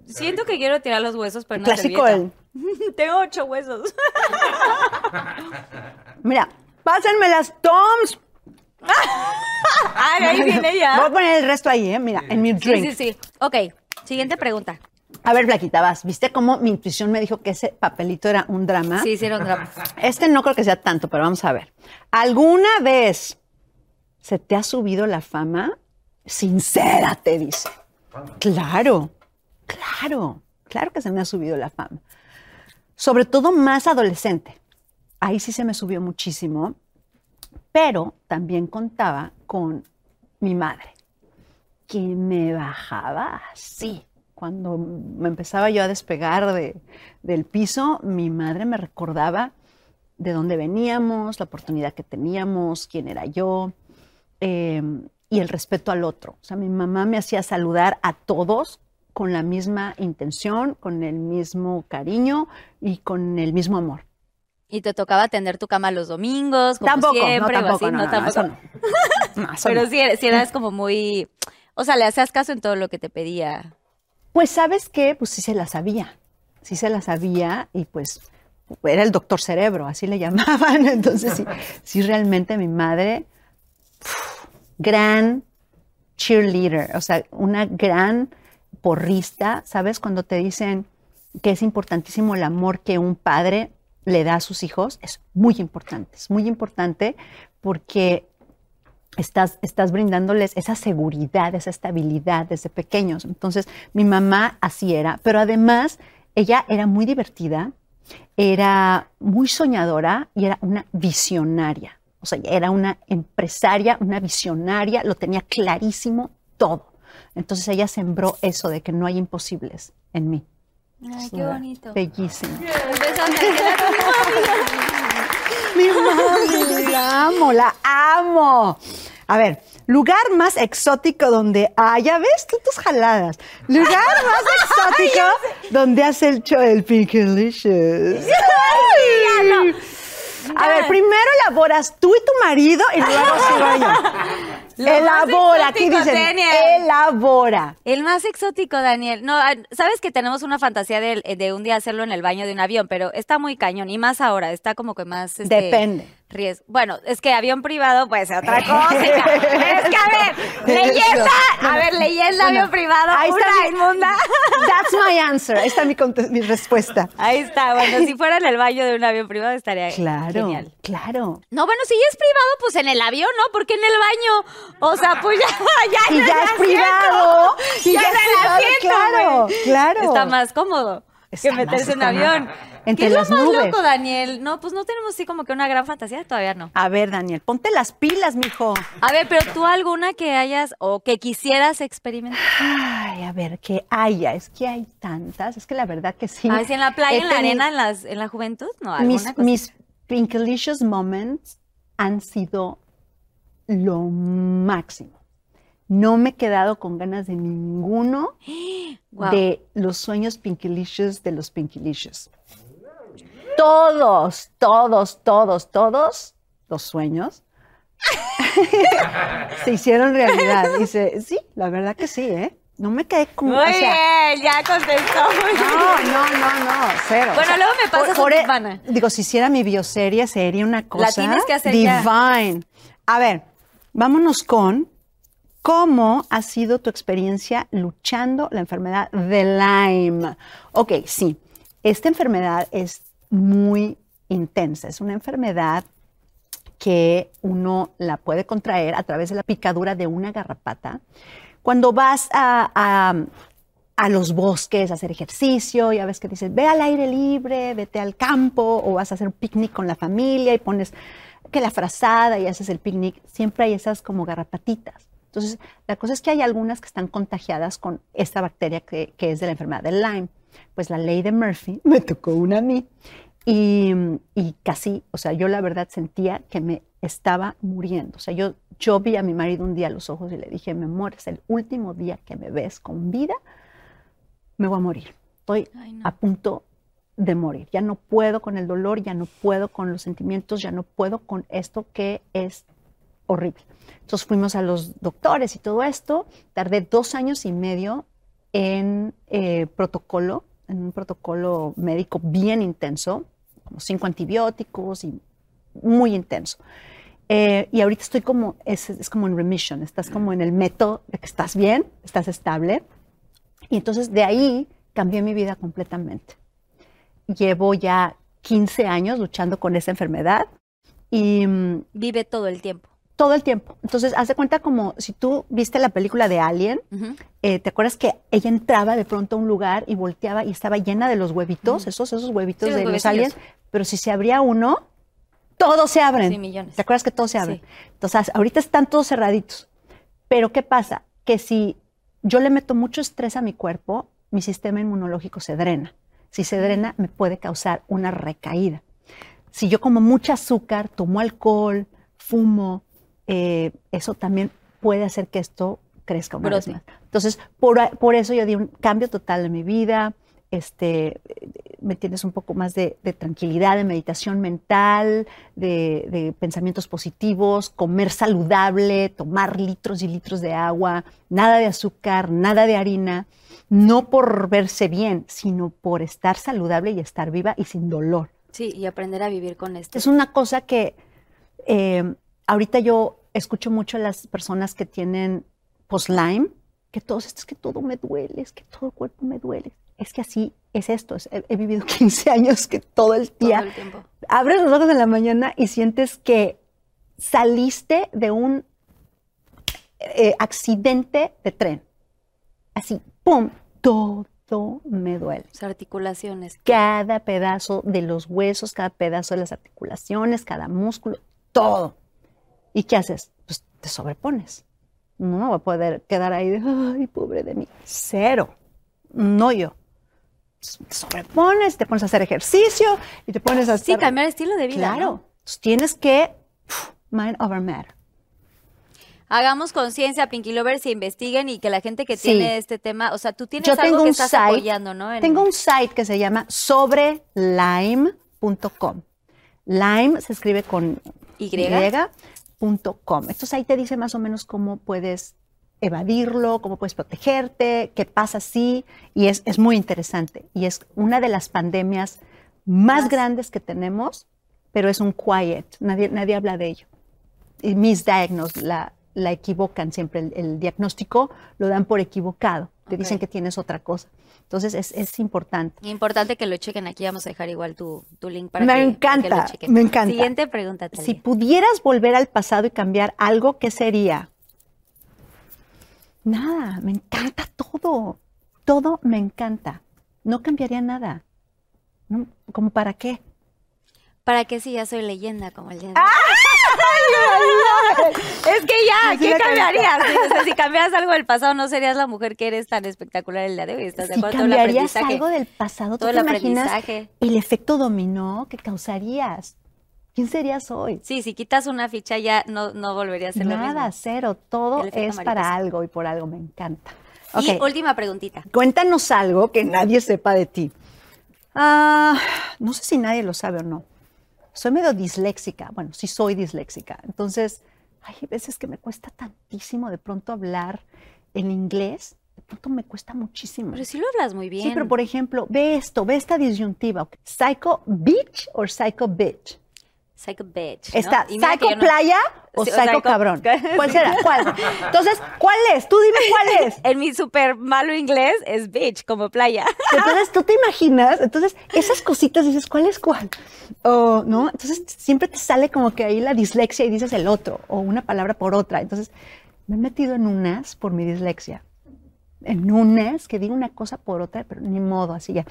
Speaker 3: Siento que quiero tirar los huesos, pero no
Speaker 4: Clásico el.
Speaker 3: Tengo ocho huesos.
Speaker 4: Mira, pásenme las Toms.
Speaker 3: Ay, ahí viene ya.
Speaker 4: Voy a poner el resto ahí, ¿eh? Mira, en mi
Speaker 3: Sí,
Speaker 4: drink.
Speaker 3: sí, sí. Ok, siguiente pregunta.
Speaker 4: A ver, Flaquita, vas. ¿Viste cómo mi intuición me dijo que ese papelito era un drama?
Speaker 3: Sí, hicieron drama.
Speaker 4: Este no creo que sea tanto, pero vamos a ver. ¿Alguna vez se te ha subido la fama? Sincera, te dice. Claro, claro, claro que se me ha subido la fama. Sobre todo más adolescente. Ahí sí se me subió muchísimo, pero también contaba con mi madre, que me bajaba así. Cuando me empezaba yo a despegar de- del piso, mi madre me recordaba de dónde veníamos, la oportunidad que teníamos, quién era yo eh, y el respeto al otro. O sea, mi mamá me hacía saludar a todos con la misma intención, con el mismo cariño y con el mismo amor.
Speaker 3: Y te tocaba tender tu cama los domingos, como
Speaker 4: tampoco,
Speaker 3: siempre,
Speaker 4: no,
Speaker 3: o así,
Speaker 4: no, no,
Speaker 3: tampoco.
Speaker 4: eso no. No, eso
Speaker 3: Pero
Speaker 4: no.
Speaker 3: sí, sí eras como muy... O sea, le hacías caso en todo lo que te pedía.
Speaker 4: Pues sabes qué, pues sí se la sabía, sí se la sabía y pues era el doctor cerebro, así le llamaban. Entonces sí, sí realmente mi madre, gran cheerleader, o sea, una gran porrista, ¿sabes? Cuando te dicen que es importantísimo el amor que un padre le da a sus hijos, es muy importante, es muy importante porque estás, estás brindándoles esa seguridad, esa estabilidad desde pequeños. Entonces, mi mamá así era, pero además ella era muy divertida, era muy soñadora y era una visionaria. O sea, era una empresaria, una visionaria, lo tenía clarísimo todo. Entonces ella sembró eso de que no hay imposibles en mí.
Speaker 3: Ay, qué bonito.
Speaker 4: Bellísimo.
Speaker 3: Bésame, quédate.
Speaker 4: Mi mami, la amo, la amo. A ver, lugar más exótico donde ah, ya ves tú tus jaladas. Lugar más exótico donde has hecho el Pinkelicious. A ver, primero elaboras tú y tu marido y luego sigo yo.
Speaker 3: Lo
Speaker 4: elabora, aquí dicen,
Speaker 3: Daniel.
Speaker 4: elabora.
Speaker 3: El más exótico, Daniel. No, ah, sabes que tenemos una fantasía de, de un día hacerlo en el baño de un avión, pero está muy cañón. Y más ahora, está como que más. este,
Speaker 4: Depende.
Speaker 3: riesgo. Bueno, es que avión privado puede ser otra cosa. es que, a ver, leyenda. A ver, leyenda, avión privado,
Speaker 4: ahí está
Speaker 3: una
Speaker 4: mi-
Speaker 3: inmunda.
Speaker 4: That's my answer. Ahí está mi, mi respuesta.
Speaker 3: Ahí está. Bueno, si fuera en el baño de un avión privado estaría
Speaker 4: Claro,
Speaker 3: genial.
Speaker 4: claro.
Speaker 3: No, bueno, si es privado, pues en el avión, ¿no? Porque en el baño. O sea, pues ya, ya
Speaker 4: Y ya es privado. Y
Speaker 3: ya,
Speaker 4: ya es
Speaker 3: el
Speaker 4: privado, claro, claro.
Speaker 3: Está más cómodo
Speaker 4: Está
Speaker 3: que meterse
Speaker 4: más
Speaker 3: en avión.
Speaker 4: Entre
Speaker 3: ¿Qué es lo más
Speaker 4: nubes.
Speaker 3: loco, Daniel? No, pues no tenemos así como que una gran fantasía, todavía no.
Speaker 4: A ver, Daniel, ponte las pilas, mijo.
Speaker 3: A ver, pero tú alguna que hayas o que quisieras experimentar.
Speaker 4: Ay, a ver, que haya. Es que hay tantas. Es que la verdad que sí.
Speaker 3: A ver si en la playa, en la arena, en, las, en la juventud, no, alguna
Speaker 4: Mis,
Speaker 3: cosa.
Speaker 4: mis Pinkalicious moments han sido lo máximo. No me he quedado con ganas de ninguno de los sueños Pinkilicious de los Pinkilicious. Todos, todos, todos, todos los sueños se hicieron realidad. Dice, sí, la verdad que sí, ¿eh? No me quedé con...
Speaker 3: Muy
Speaker 4: o sea,
Speaker 3: bien, ya contestó.
Speaker 4: No, no, no, no, cero.
Speaker 3: Bueno, luego me pasas
Speaker 4: por- por-
Speaker 3: hermana.
Speaker 4: Digo, si hiciera mi bioserie sería una cosa
Speaker 3: tienes que hacer ya.
Speaker 4: divine. A ver, vámonos con cómo ha sido tu experiencia luchando la enfermedad de Lyme. Ok, sí, esta enfermedad es muy intensa, es una enfermedad que uno la puede contraer a través de la picadura de una garrapata. Cuando vas a, a- a los bosques a hacer ejercicio, ya ves que dices, ve al aire libre, vete al campo, o vas a hacer un picnic con la familia y pones que la frazada y haces el picnic, siempre hay esas como garrapatitas. Entonces, la cosa es que hay algunas que están contagiadas con esta bacteria que, que es de la enfermedad del Lyme. Pues la ley de Murphy me tocó una a mí y, y casi, o sea, yo la verdad sentía que me estaba muriendo. O sea, yo, yo vi a mi marido un día a los ojos y le dije, mi amor, es el último día que me ves con vida, me voy a morir. Estoy
Speaker 3: Ay, no.
Speaker 4: a punto de morir. Ya no puedo con el dolor, ya no puedo con los sentimientos, ya no puedo con esto que es horrible. Entonces fuimos a los doctores y todo esto. Tardé dos años y medio en eh, protocolo, en un protocolo médico bien intenso, como cinco antibióticos y muy intenso. Eh, y ahorita estoy como, es, es como en remission, estás como en el método de que estás bien, estás estable. Y entonces de ahí cambié mi vida completamente. Llevo ya 15 años luchando con esa enfermedad y mm,
Speaker 3: Vive todo el tiempo.
Speaker 4: todo el tiempo. Entonces, haz de cuenta como si tú viste la película de Alien, eh, ¿te acuerdas que ella entraba de pronto a un lugar y volteaba y estaba llena de los huevitos, esos, esos huevitos
Speaker 3: Sí,
Speaker 4: de los aliens? Pero si se abría uno, todos se abren.
Speaker 3: Sí, millones.
Speaker 4: ¿Te acuerdas que todos se abren?
Speaker 3: Sí.
Speaker 4: Entonces, ahorita están todos cerraditos. Pero ¿qué pasa? Que si yo le meto mucho estrés a mi cuerpo, mi sistema inmunológico se drena. Si se drena, me puede causar una recaída. Si yo como mucho azúcar, tomo alcohol, fumo, eh, eso también puede hacer que esto crezca una vez más. Entonces, por, eso yo di un cambio total en mi vida. Este, me tienes un poco más de, de tranquilidad, de meditación mental, de, de pensamientos positivos, comer saludable, tomar litros y litros de agua, nada de azúcar, nada de harina, no por verse bien, sino por estar saludable y estar viva y sin dolor.
Speaker 3: Sí, y aprender a vivir con esto.
Speaker 4: Es una cosa que eh, ahorita yo escucho mucho a las personas que tienen post-Lyme, que todos, es que todo me duele, es que todo el cuerpo me duele. Es que así es esto. es- he, he vivido 15 años que todo el
Speaker 3: todo
Speaker 4: día
Speaker 3: el tiempo.
Speaker 4: abres los ojos en la mañana y sientes que saliste de un eh, accidente de tren. Así, ¡pum! Todo me duele
Speaker 3: Sus articulaciones.
Speaker 4: cada pedazo de los huesos, cada pedazo de las articulaciones, cada músculo, todo. ¿Y qué haces? Pues te sobrepones. No va a poder quedar ahí de, ay, pobre de mí. Cero. No yo. Te sobrepones, te pones a hacer ejercicio y te pones a
Speaker 3: Sí,
Speaker 4: hacer...
Speaker 3: cambiar estilo de vida.
Speaker 4: Claro.
Speaker 3: ¿no?
Speaker 4: Entonces, tienes que mind over matter.
Speaker 3: Hagamos conciencia, Pinky Lovers, y investiguen y que la gente que
Speaker 4: Sí.
Speaker 3: tiene este tema, o sea, tú tienes
Speaker 4: Yo
Speaker 3: algo
Speaker 4: tengo
Speaker 3: que
Speaker 4: un
Speaker 3: estás
Speaker 4: site,
Speaker 3: apoyando, ¿no? En-
Speaker 4: Tengo un site que se llama sobrelime.com. Lime se escribe con
Speaker 3: Y.
Speaker 4: y.com. Entonces ahí te dice más o menos cómo puedes evadirlo, cómo puedes protegerte, qué pasa si, y es, es muy interesante. Y es una de las pandemias más
Speaker 3: Más.
Speaker 4: grandes que tenemos, pero es un quiet, nadie, nadie habla de ello. Y misdiagnose, la, la equivocan siempre, el, el diagnóstico lo dan por equivocado, te dicen que tienes otra cosa. Entonces es, es importante.
Speaker 3: Importante que lo chequen. Aquí vamos a dejar igual tu, tu link para
Speaker 4: Me
Speaker 3: que, para que
Speaker 4: encanta,
Speaker 3: lo chequen.
Speaker 4: me encanta.
Speaker 3: Siguiente pregunta, Talia.
Speaker 4: Si pudieras volver al pasado y cambiar algo, ¿qué sería? Nada, me encanta todo. Todo me encanta. No cambiaría nada. No, ¿Cómo para qué?
Speaker 3: ¿Para qué si ya soy leyenda como el día de
Speaker 4: ¡Ah!
Speaker 3: Es que ya,
Speaker 4: Sí,
Speaker 3: ¿qué cambiarías? O sea, si cambiaras algo del pasado, no serías la mujer que eres tan espectacular el día de hoy. ¿Estás de
Speaker 4: Si
Speaker 3: acuerdo? Todo el
Speaker 4: cambiarías
Speaker 3: aprendizaje.
Speaker 4: algo del pasado, ¿tú
Speaker 3: todo
Speaker 4: te
Speaker 3: el
Speaker 4: imaginas
Speaker 3: aprendizaje.
Speaker 4: el efecto dominó que causarías? ¿Quién serías hoy?
Speaker 3: Sí, si quitas una ficha ya no, no volvería a ser lo
Speaker 4: Nada,
Speaker 3: mismo.
Speaker 4: cero. Todo
Speaker 3: El
Speaker 4: es para
Speaker 3: mariposa.
Speaker 4: algo y por algo me encanta.
Speaker 3: Y última preguntita.
Speaker 4: Cuéntanos algo que nadie sepa de ti. Ah, no sé si nadie lo sabe o no soy medio disléxica, bueno, sí soy disléxica, entonces hay veces que me cuesta tantísimo de pronto hablar en inglés, de pronto me cuesta muchísimo.
Speaker 3: Pero si lo hablas muy bien.
Speaker 4: Sí, pero por ejemplo, ve esto, ve esta disyuntiva, psycho bitch o psycho bitch.
Speaker 3: Psycho bitch. ¿no?
Speaker 4: Está, ¿psycho
Speaker 3: no...
Speaker 4: playa o,
Speaker 3: sí, o
Speaker 4: psycho,
Speaker 3: psycho,
Speaker 4: cabrón? ¿Cuál será? ¿Cuál? Entonces, ¿cuál es? Tú dime cuál es.
Speaker 3: en mi súper malo inglés es bitch, como playa.
Speaker 4: Entonces, tú te imaginas, entonces, esas cositas dices, ¿cuál es cuál? O, ¿no? Entonces, siempre te sale como que ahí la dislexia y dices el otro, o una palabra por otra. Entonces, me he metido en unas por mi dislexia en unas que digo una cosa por otra, pero ni modo, así ya.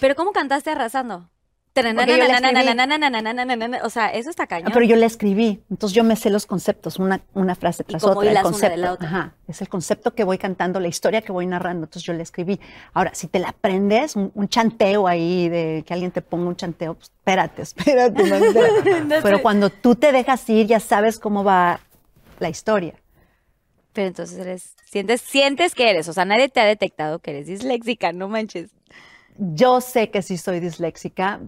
Speaker 3: ¿Pero cómo cantaste arrasando?
Speaker 4: O sea, eso está cañón. Ah, pero yo la
Speaker 3: escribí,
Speaker 4: entonces yo me sé los conceptos, una, una frase tras otra. El concepto. Ajá, es el concepto que voy cantando, la historia que voy narrando, entonces yo la escribí. Ahora, si te la aprendes, un, chanteo ahí de que alguien te ponga un chanteo, pues espérate, espérate. Pero cuando tú te dejas ir, ya sabes cómo va la historia.
Speaker 3: Pero entonces eres, sientes, sientes que eres, o sea, nadie te ha detectado que eres disléxica, no manches
Speaker 4: yo sé que sí soy disléxica,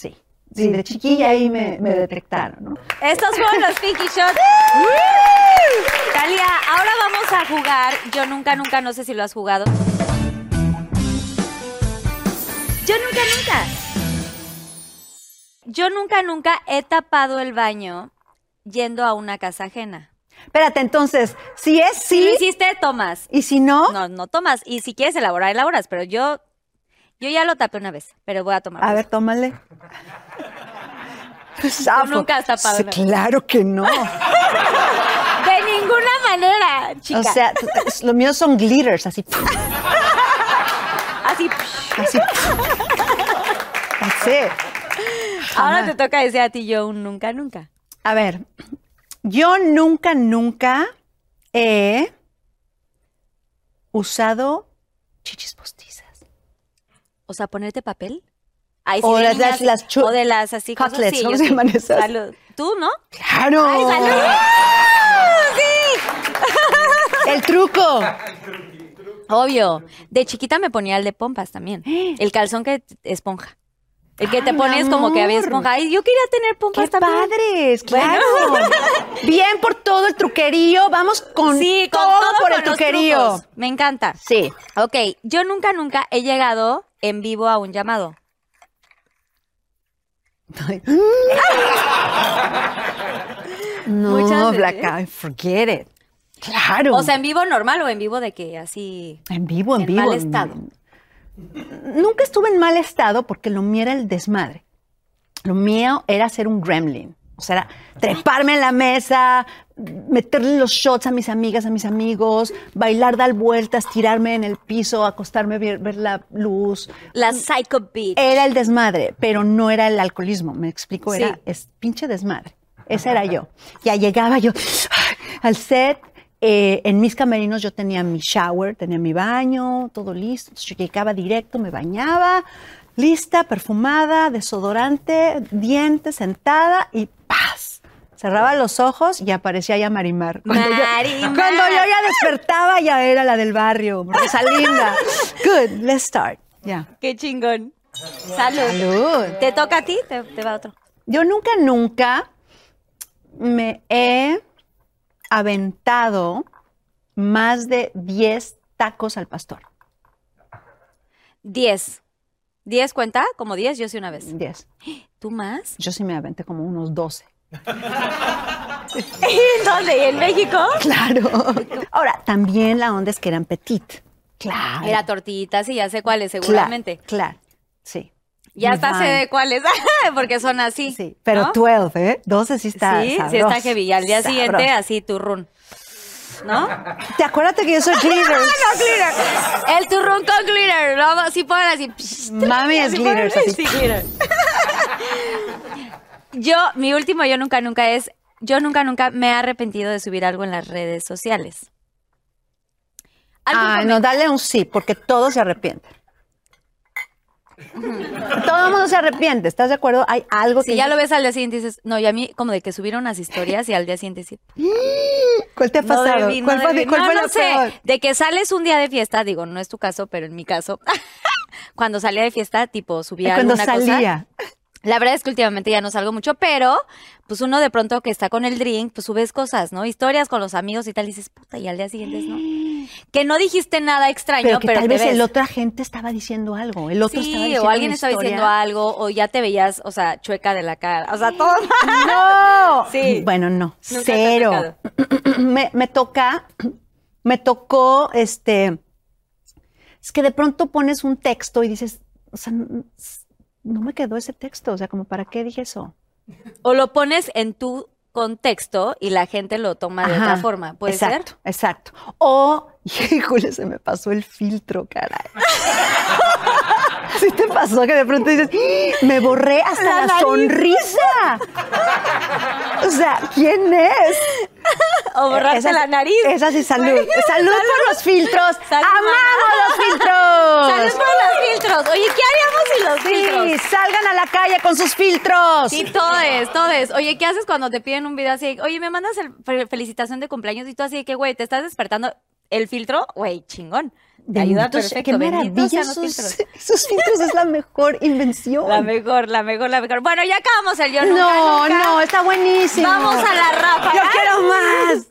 Speaker 4: sí. Sí, de chiquilla ahí me, detectaron, ¿no?
Speaker 3: Estos fueron los Pinky Shots. Talia, ahora vamos a jugar. Yo nunca, nunca, no sé si lo has jugado. Yo nunca, nunca. Yo nunca, nunca he tapado el baño yendo a una casa ajena.
Speaker 4: Espérate, entonces, si es sí.
Speaker 3: Si lo hiciste, tomas.
Speaker 4: ¿Y si no?
Speaker 3: No, no tomas. Y si quieres elaborar, elaboras. Pero yo, yo ya lo tapé una vez, pero voy a tomar.
Speaker 4: A ver, tómale.
Speaker 3: nunca has tapado.
Speaker 4: claro que no.
Speaker 3: De ninguna manera, chica.
Speaker 4: O sea, lo mío son glitters, así.
Speaker 3: Así.
Speaker 4: Así. Así.
Speaker 3: Ahora te toca decir a ti yo un nunca, nunca.
Speaker 4: A ver, yo nunca, nunca he usado chichis postizas.
Speaker 3: O sea, ponerte papel.
Speaker 4: o, las, las,
Speaker 3: o de las así
Speaker 4: cutlets, sí, ¿cómo se llaman esas?
Speaker 3: Salud. ¿Tú, no?
Speaker 4: ¡Claro!
Speaker 3: ¡Ay, salud!
Speaker 4: ¡Sí! ¡El truco!
Speaker 3: Obvio. De chiquita me ponía el de pompas también. El calzón que esponja. El que te pones como que había esponja. Ay, yo quería tener pompas
Speaker 4: ¡Qué padres! ¡Claro! Bien por todo el truquerío. Vamos con,
Speaker 3: sí, con
Speaker 4: todo, por el truquerío.
Speaker 3: Me encanta.
Speaker 4: Sí.
Speaker 3: Ok, yo nunca, nunca he llegado en vivo a un llamado.
Speaker 4: no, Black forget it. Claro.
Speaker 3: O sea, en vivo normal o en vivo de que así.
Speaker 4: En vivo, en, vivo.
Speaker 3: Mal estado.
Speaker 4: Nunca estuve en mal estado porque lo mío era el desmadre. Lo mío era ser un gremlin. O sea, era treparme en la mesa, meterle los shots a mis amigas, a mis amigos, bailar, dar vueltas, tirarme en el piso, acostarme, ver, ver la luz.
Speaker 3: La psycho beat.
Speaker 4: Era el desmadre, pero no era el alcoholismo. Me explico, era es pinche desmadre. Ese era yo. Ya llegaba yo al set, eh, en mis camerinos yo tenía mi shower, tenía mi baño, todo listo. Entonces yo llegaba directo, me bañaba, lista, perfumada, desodorante, dientes, sentada y. Cerraba los ojos y aparecía ya Marimar. Cuando, Yo, cuando yo ya despertaba, ya era la del barrio, Rosalinda. Good, let's start. Ya.
Speaker 3: Qué chingón. Salud.
Speaker 4: Salud.
Speaker 3: ¿Te toca a ti? Te, te va otro.
Speaker 4: Yo nunca, nunca me he aventado más de 10 tacos al pastor.
Speaker 3: 10. ¿10 cuenta? ¿Como 10? Yo sí una vez.
Speaker 4: 10.
Speaker 3: ¿Tú más?
Speaker 4: Yo sí me aventé como unos 12.
Speaker 3: ¿En dónde? ¿En México?
Speaker 4: Claro. Ahora, también la onda es que eran petit. Claro.
Speaker 3: Era tortitas y ya sé cuáles, seguramente.
Speaker 4: Claro, sí.
Speaker 3: Ya hasta sé de cuáles, porque son así.
Speaker 4: Sí, pero 12, ¿eh? 12 sí está
Speaker 3: Sí, sí está heavy. Y al día siguiente, así, turrún. ¿No?
Speaker 4: Te acuerdas que yo soy glitter.
Speaker 3: no, glitter. El turrún con glitter. ¿no? Así ponen así.
Speaker 4: Mami es glitter.
Speaker 3: Sí, glitter. Yo, mi último yo nunca, nunca es, yo nunca, nunca me he arrepentido de subir algo en las redes sociales.
Speaker 4: Ah, no, dale un sí, porque todos se arrepienten. Todo el mundo se arrepiente, ¿estás de acuerdo? Hay algo
Speaker 3: que. Si ya lo ves al día siguiente y dices, no, y a mí como de que subieron unas historias y al día siguiente sí.
Speaker 4: ¿Cuál te ha pasado? ¿Cuál fue, cuál
Speaker 3: no, sé, De que sales un día de fiesta, digo, no es tu caso, pero en mi caso, cuando salía de fiesta, tipo, subía
Speaker 4: Cuando
Speaker 3: alguna
Speaker 4: salía.
Speaker 3: La verdad es que últimamente ya no salgo mucho, pero pues uno de pronto que está con el drink, pues subes cosas, ¿no? Historias con los amigos y tal, y dices, puta, y al día siguiente no. Que no dijiste nada extraño,
Speaker 4: Pero
Speaker 3: pero,
Speaker 4: tal vez
Speaker 3: ves.
Speaker 4: el otra gente estaba diciendo algo. El otro estaba diciendo
Speaker 3: o alguien estaba
Speaker 4: historia.
Speaker 3: diciendo algo, o ya te veías, o sea, chueca de la cara. O sea, todo.
Speaker 4: ¡No!
Speaker 3: Sí.
Speaker 4: Bueno, no.
Speaker 3: Nunca
Speaker 4: cero. me, me toca, me tocó, este, es que de pronto pones un texto y dices, o sea, no me quedó ese texto, o sea, como para qué dije eso.
Speaker 3: O lo pones en tu contexto y la gente lo toma de
Speaker 4: Ajá,
Speaker 3: otra forma. ¿Puede
Speaker 4: exacto,
Speaker 3: ser?
Speaker 4: Exacto. O, híjole, se me pasó el filtro, caray. ¿Sí te pasó que de pronto dices, ¡Ah! me borré hasta
Speaker 3: La
Speaker 4: sonrisa? O sea, ¿quién es?
Speaker 3: O borrarte
Speaker 4: Esa-
Speaker 3: la nariz.
Speaker 4: Esa sí, salud. Salud, por los filtros.
Speaker 3: Salud,
Speaker 4: ¡Amamos los filtros!
Speaker 3: Salud por los filtros. Oye, ¿qué haríamos sin los
Speaker 4: Sí,
Speaker 3: filtros?
Speaker 4: salgan a la calle con sus filtros.
Speaker 3: Sí, todo es, todo es. Oye, ¿qué haces cuando te piden un video así? Oye, me mandas el fe- felicitación de cumpleaños y tú así de que, güey, te estás despertando el filtro, güey, chingón. Te ayuda perfecto.
Speaker 4: Qué maravilla. Esos,
Speaker 3: filtros.
Speaker 4: esos filtros es la mejor invención.
Speaker 3: La mejor, la mejor, la mejor. Bueno, ya acabamos el yo nunca,
Speaker 4: no,
Speaker 3: nunca.
Speaker 4: no, está buenísimo.
Speaker 3: Vamos a la ráfaga.
Speaker 4: Yo quiero más.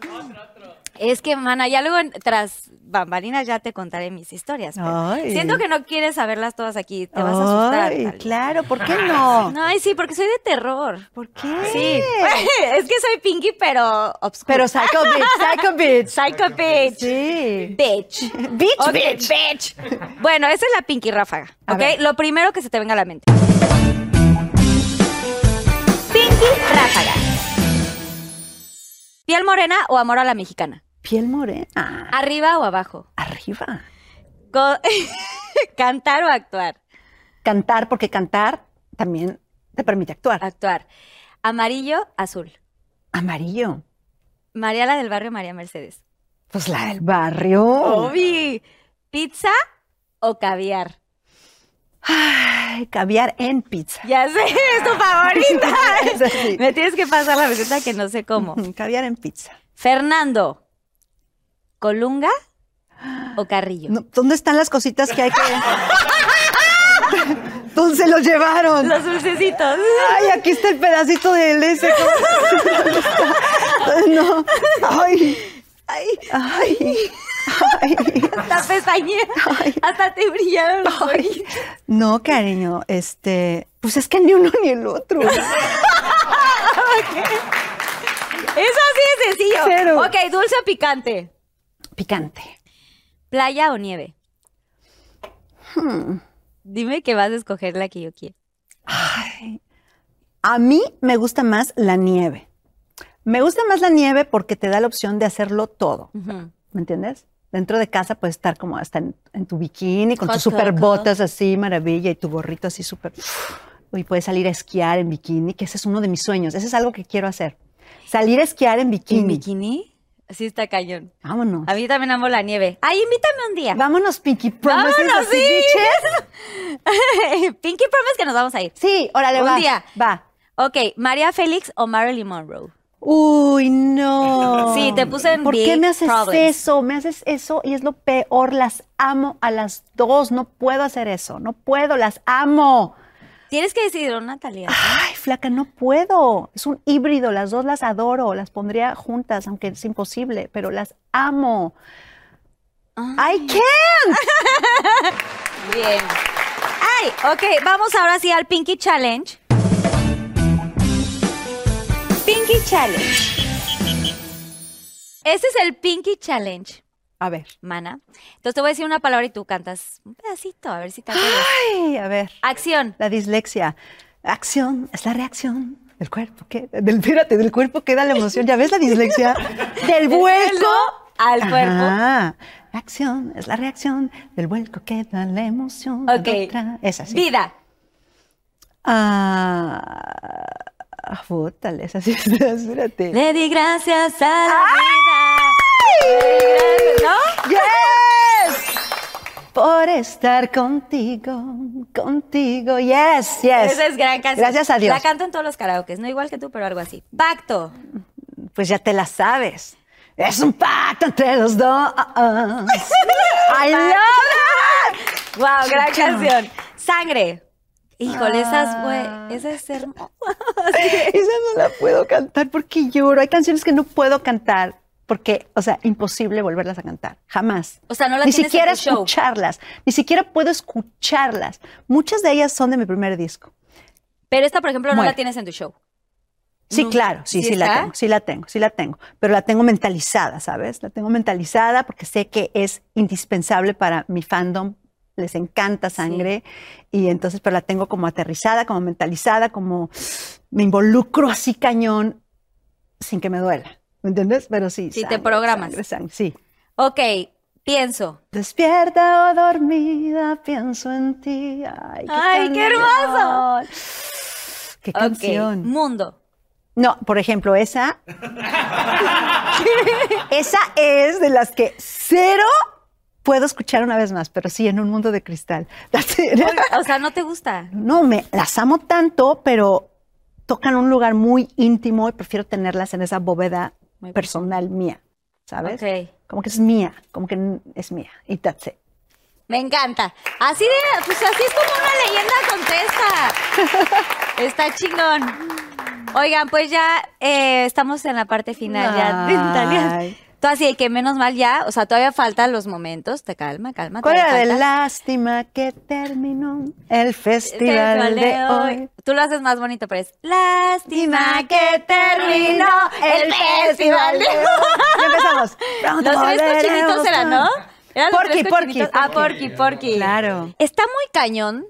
Speaker 3: Es que, mana, ya luego tras bambalinas ya te contaré mis historias. pero. Siento que no quieres saberlas todas aquí. Te vas a asustar.
Speaker 4: Ay, claro, ¿por qué no?
Speaker 3: No, ay, sí, porque soy de terror.
Speaker 4: ¿Por qué?
Speaker 3: Sí. es que soy Pinky, pero obscuro.
Speaker 4: Pero Psycho Bitch, Psycho Bitch.
Speaker 3: Psycho bitch.
Speaker 4: Sí.
Speaker 3: Bitch.
Speaker 4: Bitch,
Speaker 3: Ok,
Speaker 4: bitch.
Speaker 3: bitch. Bueno, esa es la Pinky ráfaga. ¿Ok? Lo primero que se te venga a la mente. Pinky ráfaga. ¿Piel morena o amor a la mexicana?
Speaker 4: Piel morena.
Speaker 3: ¿Arriba o abajo?
Speaker 4: Arriba.
Speaker 3: Co- ¿Cantar o actuar?
Speaker 4: Cantar, porque cantar también te permite actuar.
Speaker 3: Actuar. ¿Amarillo, azul?
Speaker 4: Amarillo.
Speaker 3: ¿María la del barrio, María Mercedes?
Speaker 4: Pues la del barrio.
Speaker 3: Obi. ¿Pizza o caviar?
Speaker 4: Ay, caviar en pizza.
Speaker 3: Ya sé, es tu favorita.
Speaker 4: Es.
Speaker 3: Me tienes que pasar la receta que no sé cómo.
Speaker 4: Caviar en pizza.
Speaker 3: Fernando, ¿Colunga o Carrillo?
Speaker 4: No, ¿Dónde están las cositas que hay que.? ¿Dónde se los llevaron?
Speaker 3: Los dulcecitos.
Speaker 4: Ay, aquí está el pedacito de ese. No. Ay. Ay. Ay. Ay.
Speaker 3: Hasta pestañea. Hasta te brillaron los
Speaker 4: Ay. No, cariño, este. Pues es que ni uno ni el otro.
Speaker 3: Eso sí es sencillo.
Speaker 4: Cero.
Speaker 3: Ok, dulce o picante.
Speaker 4: Picante.
Speaker 3: ¿Playa o nieve?
Speaker 4: Hmm.
Speaker 3: Dime que vas a escoger la que yo quiero.
Speaker 4: Ay. A mí me gusta más la nieve. Me gusta más la nieve porque te da la opción de hacerlo todo. ¿Me entiendes? Dentro de casa puedes estar como hasta en, en tu bikini con
Speaker 3: Hot
Speaker 4: tus super botas así, maravilla, y tu gorrito así súper. Y puedes salir a esquiar en bikini, que ese es uno de mis sueños. Ese es algo que quiero hacer. Salir a esquiar en bikini.
Speaker 3: ¿En bikini? Sí está cañón.
Speaker 4: Vámonos.
Speaker 3: A mí también amo la nieve. Ay, invítame un día.
Speaker 4: Vámonos, Pinky Promises.
Speaker 3: Vámonos,
Speaker 4: así,
Speaker 3: sí. Pinky Promise que nos vamos a ir.
Speaker 4: Sí, órale,
Speaker 3: Un
Speaker 4: va.
Speaker 3: día.
Speaker 4: Va.
Speaker 3: Ok, María Félix o Marilyn Monroe.
Speaker 4: Uy, no.
Speaker 3: Sí, te puse en
Speaker 4: ¿Por qué me haces
Speaker 3: problems.
Speaker 4: eso? Me haces eso y es lo peor. Las amo a las dos. No puedo hacer eso. No puedo, las amo.
Speaker 3: Tienes que decidir, Natalia.
Speaker 4: Ay, flaca, no puedo. Es un híbrido. Las dos las adoro. Las pondría juntas, aunque es imposible, pero las amo. I can't.
Speaker 3: Bien. Ay, ok, vamos ahora sí al Pinky Challenge. Pinky Challenge. Este es el Pinky Challenge,
Speaker 4: A ver.
Speaker 3: mana. Entonces te voy a decir una palabra y tú cantas un pedacito, a ver si te acuerdas.
Speaker 4: Ay, a ver.
Speaker 3: Acción.
Speaker 4: La dislexia. Acción es la reacción del cuerpo. que Del, espérate, del cuerpo queda la emoción. ¿Ya ves la dislexia? Del vuelco
Speaker 3: al cuerpo.
Speaker 4: Ajá. Acción es la reacción del vuelco que da la emoción.
Speaker 3: Ok.
Speaker 4: Otra- Esa sí.
Speaker 3: Vida.
Speaker 4: Ah, ah, bótale, esa sí. Espérate.
Speaker 3: Le di gracias a la vida.
Speaker 4: ¡Yes! Por estar contigo, contigo. Yes, yes.
Speaker 3: Esa es gran canción.
Speaker 4: Gracias a Dios.
Speaker 3: La canto en todos los karaokes, no igual que tú, pero algo así. Pacto.
Speaker 4: Pues ya te la sabes. Es un pacto entre los dos. I love it.
Speaker 3: Wow, gran canción. Sangre. Híjole, esas, güey, esa es hermosa.
Speaker 4: esa no la puedo cantar porque lloro. Hay canciones que no puedo cantar porque, o sea, imposible volverlas a cantar, jamás.
Speaker 3: O sea, no las
Speaker 4: Ni
Speaker 3: tienes
Speaker 4: siquiera
Speaker 3: en tu show.
Speaker 4: escucharlas, ni siquiera puedo escucharlas. Muchas de ellas son de mi primer disco.
Speaker 3: Pero esta, por ejemplo, no
Speaker 4: Muere.
Speaker 3: la tienes en tu show.
Speaker 4: Sí,
Speaker 3: No.
Speaker 4: claro, sí,
Speaker 3: ¿Sí
Speaker 4: sí, la tengo, sí la tengo, sí la tengo, pero la tengo mentalizada, ¿sabes? La tengo mentalizada porque sé que es indispensable para mi fandom, les encanta sangre y entonces, pero la tengo como aterrizada, como mentalizada, como me involucro así cañón sin que me duela, ¿me entiendes? Pero sí.
Speaker 3: Sí, te programas.
Speaker 4: Sangre, sangre, sí.
Speaker 3: Ok, pienso.
Speaker 4: Despierta o dormida, pienso en ti. Ay, qué,
Speaker 3: Ay, qué hermoso.
Speaker 4: Qué canción.
Speaker 3: mundo.
Speaker 4: No, por ejemplo, esa. esa es de las que cero puedo escuchar una vez más, pero sí, en un mundo de cristal.
Speaker 3: O sea, no te gusta.
Speaker 4: No, me las amo tanto, pero tocan un lugar muy íntimo y prefiero tenerlas en esa bóveda personal mía, ¿sabes? Como que es mía, como que es mía. Y that's it.
Speaker 3: Me encanta. Así de, pues así es como una leyenda contesta. Está chingón. Oigan, pues ya eh, estamos en la parte final ya.
Speaker 4: Ay.
Speaker 3: Tú así de que menos mal ya, o sea, todavía faltan los momentos. Te calma, calma.
Speaker 4: ¿Cuál era de lástima que terminó el festival de hoy?
Speaker 3: Tú lo haces más bonito, pero es lástima que terminó el festival de hoy.
Speaker 4: Ya empezamos.
Speaker 3: Los tres cochinitos eran, ¿no? Eran
Speaker 4: Porky, Porky.
Speaker 3: Ah,
Speaker 4: Porky.
Speaker 3: Porky.
Speaker 4: Claro.
Speaker 3: Está muy cañón,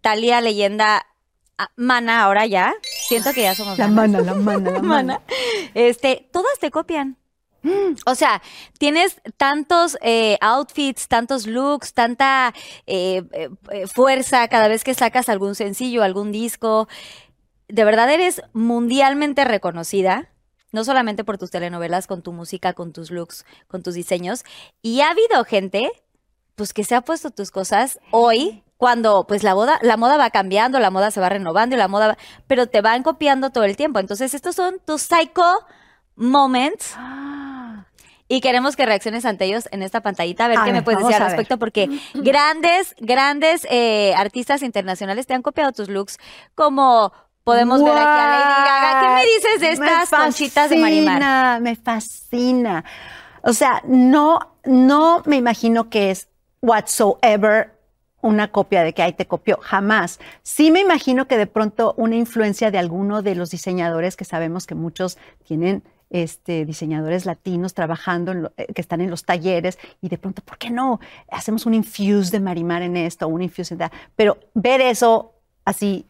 Speaker 3: Talía leyenda ah, mana ahora ya. Siento que ya somos
Speaker 4: La
Speaker 3: manas.
Speaker 4: mana, la mana, la. Mana.
Speaker 3: Este, todas te copian. O sea, tienes tantos eh, outfits, tantos looks, tanta eh, eh, fuerza cada vez que sacas algún sencillo, algún disco. De verdad eres mundialmente reconocida, no solamente por tus telenovelas, con tu música, con tus looks, con tus diseños. Y ha habido gente, pues, que se ha puesto tus cosas hoy, cuando pues la moda, la moda va cambiando, la moda se va renovando y la moda, va- pero te van copiando todo el tiempo. Entonces, estos son tus psycho moments y queremos que reacciones ante ellos en esta pantallita, a ver
Speaker 4: A
Speaker 3: qué me puedes decir al
Speaker 4: ver.
Speaker 3: respecto, porque grandes, grandes eh, artistas internacionales te han copiado tus looks, como podemos ver aquí a Lady Gaga. ¿Qué me dices de
Speaker 4: Me
Speaker 3: estas conchitas de Marimar?
Speaker 4: fascina, Me fascina. O sea, no, no me imagino que es whatsoever una copia de que ahí te copió, jamás. Sí me imagino que de pronto una influencia de alguno de los diseñadores que sabemos que muchos tienen este, diseñadores latinos trabajando, en lo- eh, que están en los talleres, y de pronto, ¿por qué no? Hacemos un infuse de Marimar en esto, un infuse en that. Pero ver eso así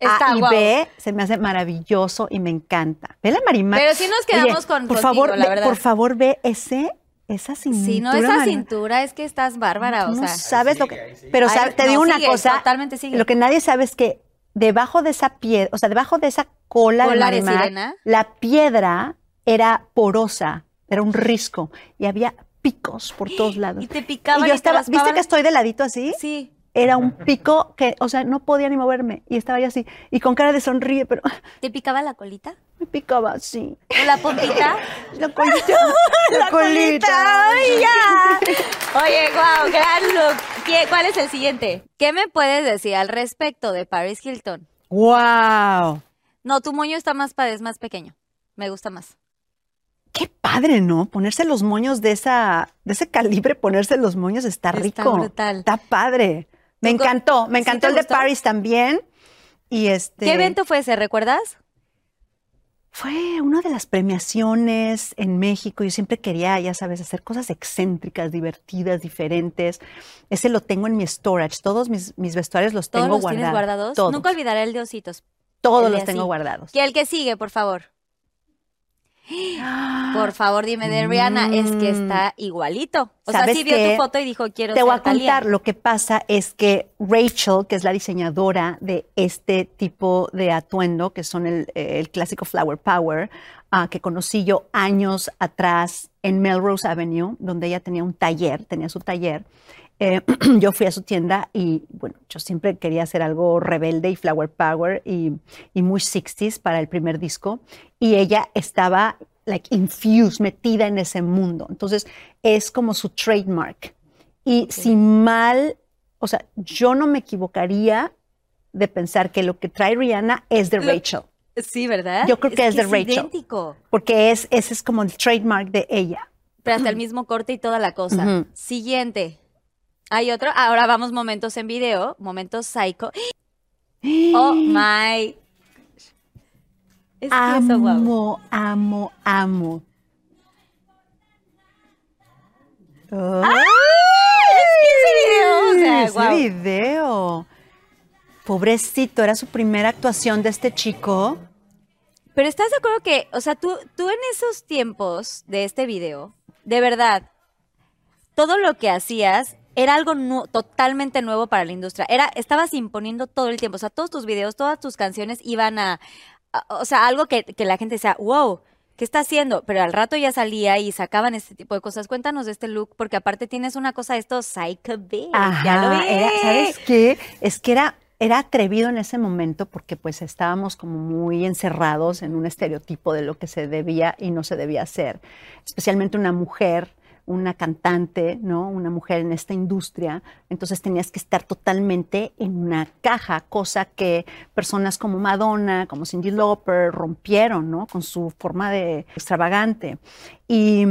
Speaker 3: Está
Speaker 4: A y
Speaker 3: guau.
Speaker 4: B se me hace maravilloso y me encanta. Ve la Marimar.
Speaker 3: Pero sí nos quedamos con-
Speaker 4: por
Speaker 3: contigo,
Speaker 4: favor,
Speaker 3: la
Speaker 4: ve-
Speaker 3: verdad.
Speaker 4: por favor, ve ese, esa cintura.
Speaker 3: Si no, esa cintura es que estás bárbara, o
Speaker 4: no
Speaker 3: sea.
Speaker 4: sabes lo que. Pero
Speaker 3: Ahí-
Speaker 4: te
Speaker 3: no,
Speaker 4: digo una
Speaker 3: sigue,
Speaker 4: cosa.
Speaker 3: totalmente sigue.
Speaker 4: Lo que nadie sabe es que debajo de esa piedra, o sea, debajo de esa cola,
Speaker 3: Cola de
Speaker 4: de Marimar,
Speaker 3: sirena.
Speaker 4: la piedra era porosa, era un risco y había picos por todos lados.
Speaker 3: Y te picaban
Speaker 4: Y yo
Speaker 3: y te
Speaker 4: estaba, ¿viste que estoy de ladito así?
Speaker 3: Sí.
Speaker 4: Era un pico que, o sea, no podía ni moverme y estaba yo así y con cara de sonríe, pero
Speaker 3: ¿Te picaba la colita?
Speaker 4: me picaba así.
Speaker 3: ¿O la puntita?
Speaker 4: La colita. la, colita.
Speaker 3: ¡Ay, ya! Oye, wow, gran look. ¿Qué- ¿Cuál es el siguiente? ¿Qué me puedes decir al respecto de Paris Hilton?
Speaker 4: Wow.
Speaker 3: No, tu moño está más padre, es más pequeño. Me gusta más.
Speaker 4: Qué padre, ¿no? Ponerse los moños de esa, de ese calibre, ponerse los moños está
Speaker 3: Está
Speaker 4: rico.
Speaker 3: brutal.
Speaker 4: Está padre. Me
Speaker 3: ¿Tú co-
Speaker 4: encantó, me encantó el de? Paris también. Y este
Speaker 3: ¿Qué evento fue ese? ¿Recuerdas?
Speaker 4: fue una de las premiaciones en México. Yo siempre quería, ya sabes, hacer cosas excéntricas, divertidas, diferentes. Ese lo tengo en mi storage. Todos mis, mis vestuarios los
Speaker 3: ¿Todos
Speaker 4: tengo
Speaker 3: los tienes
Speaker 4: guardados.
Speaker 3: guardados?
Speaker 4: Todos,
Speaker 3: Nunca olvidaré el de ositos.
Speaker 4: todos
Speaker 3: el de
Speaker 4: los tengo guardados.
Speaker 3: Y el que sigue, por favor. Por favor, dime de Rihanna. Es que está igualito. O sea,
Speaker 4: ¿Sabes
Speaker 3: sí vio tu foto y dijo, quiero
Speaker 4: Te
Speaker 3: ser
Speaker 4: voy a contar, lo que pasa es que Rachel, que es la diseñadora de este tipo de atuendo, que son el, eh, el clásico Flower Power, ah, que conocí yo años atrás en Melrose Avenue, donde ella tenía un taller, tenía su taller. Eh, yo fui a su tienda y, bueno, yo siempre quería hacer algo rebelde y Flower Power y, y muy 60s para el primer disco. Y ella estaba, like, infused, metida en ese mundo. Entonces, es como su trademark. Y si mal, o sea, yo no me equivocaría de pensar que lo que trae Rihanna es de Rachel.
Speaker 3: Sí, ¿verdad?
Speaker 4: Yo creo que es, de Rachel.
Speaker 3: idéntico.
Speaker 4: Porque es, ese es como el trademark de ella.
Speaker 3: Pero hasta el mismo corte y toda la cosa. Siguiente. Hay otro. Ahora vamos momentos en video. Momentos psycho. Oh my.
Speaker 4: Es que amo, amo, amo.
Speaker 3: ¡Ay! ese video. O sea,
Speaker 4: ese video. Pobrecito, era su primera actuación de este chico.
Speaker 3: Pero estás de acuerdo que, o sea, tú, tú en esos tiempos de este video, de verdad, todo lo que hacías era algo totalmente nuevo para la industria. Era, estabas imponiendo todo el tiempo. O sea, todos tus videos, todas tus canciones iban a, o sea, algo que, la gente decía, wow, ¿qué está haciendo? Pero al rato ya salía y sacaban este tipo de cosas. Cuéntanos de este look, porque aparte tienes una cosa de estos psycho ya lo
Speaker 4: ¿Sabes qué? Es que era era atrevido en ese momento porque pues estábamos como muy encerrados en un estereotipo de lo que se debía y no se debía hacer, especialmente una mujer, una cantante, ¿no? Una mujer en esta industria, entonces tenías que estar totalmente en una caja, cosa que personas como Madonna, como Cindy Lauper rompieron, ¿no? Con su forma de extravagante y,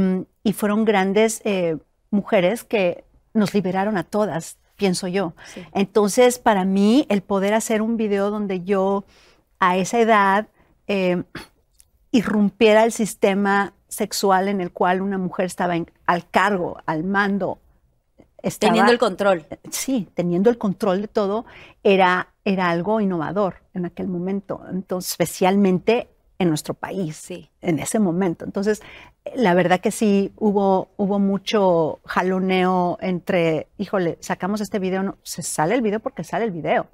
Speaker 4: fueron grandes eh, mujeres que nos liberaron a todas pienso yo. Entonces, para mí, el poder hacer un video donde yo a esa edad eh, irrumpiera el sistema sexual en el cual una mujer estaba al cargo, al mando.
Speaker 3: teniendo el control.
Speaker 4: Sí, teniendo el control de todo, era, era algo innovador en aquel momento. Entonces, especialmente en nuestro país, sí. en ese momento. Entonces, la verdad que sí, hubo, hubo mucho jaloneo entre, híjole, sacamos este video, no, se sale el video porque sale el video.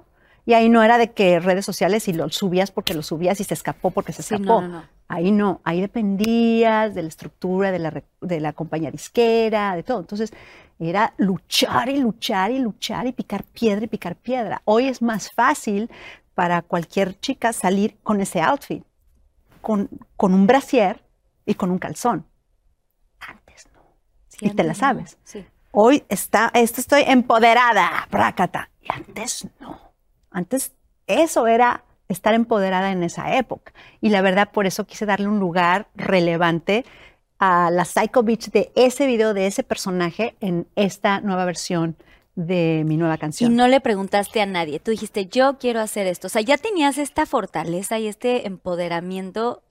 Speaker 4: Y ahí no era de que redes sociales y lo subías porque lo subías y se escapó porque se escapó. ahí no, ahí dependías de la estructura de la, de la compañía disquera, de todo. Entonces, era luchar y luchar y luchar y picar piedra y picar piedra. Hoy es más fácil para cualquier chica salir con ese outfit con, con un brasier y con un calzón. Antes no. y te la sabes. Hoy está, estoy empoderada, prácata. Y antes no. Antes eso era estar empoderada en esa época. Y la verdad, por eso quise darle un lugar relevante a la Psycho Beach de ese video, de ese personaje en esta nueva versión de mi nueva canción.
Speaker 3: Y no le preguntaste a nadie, tú dijiste, yo quiero hacer esto. O sea, ya tenías esta fortaleza y este empoderamiento,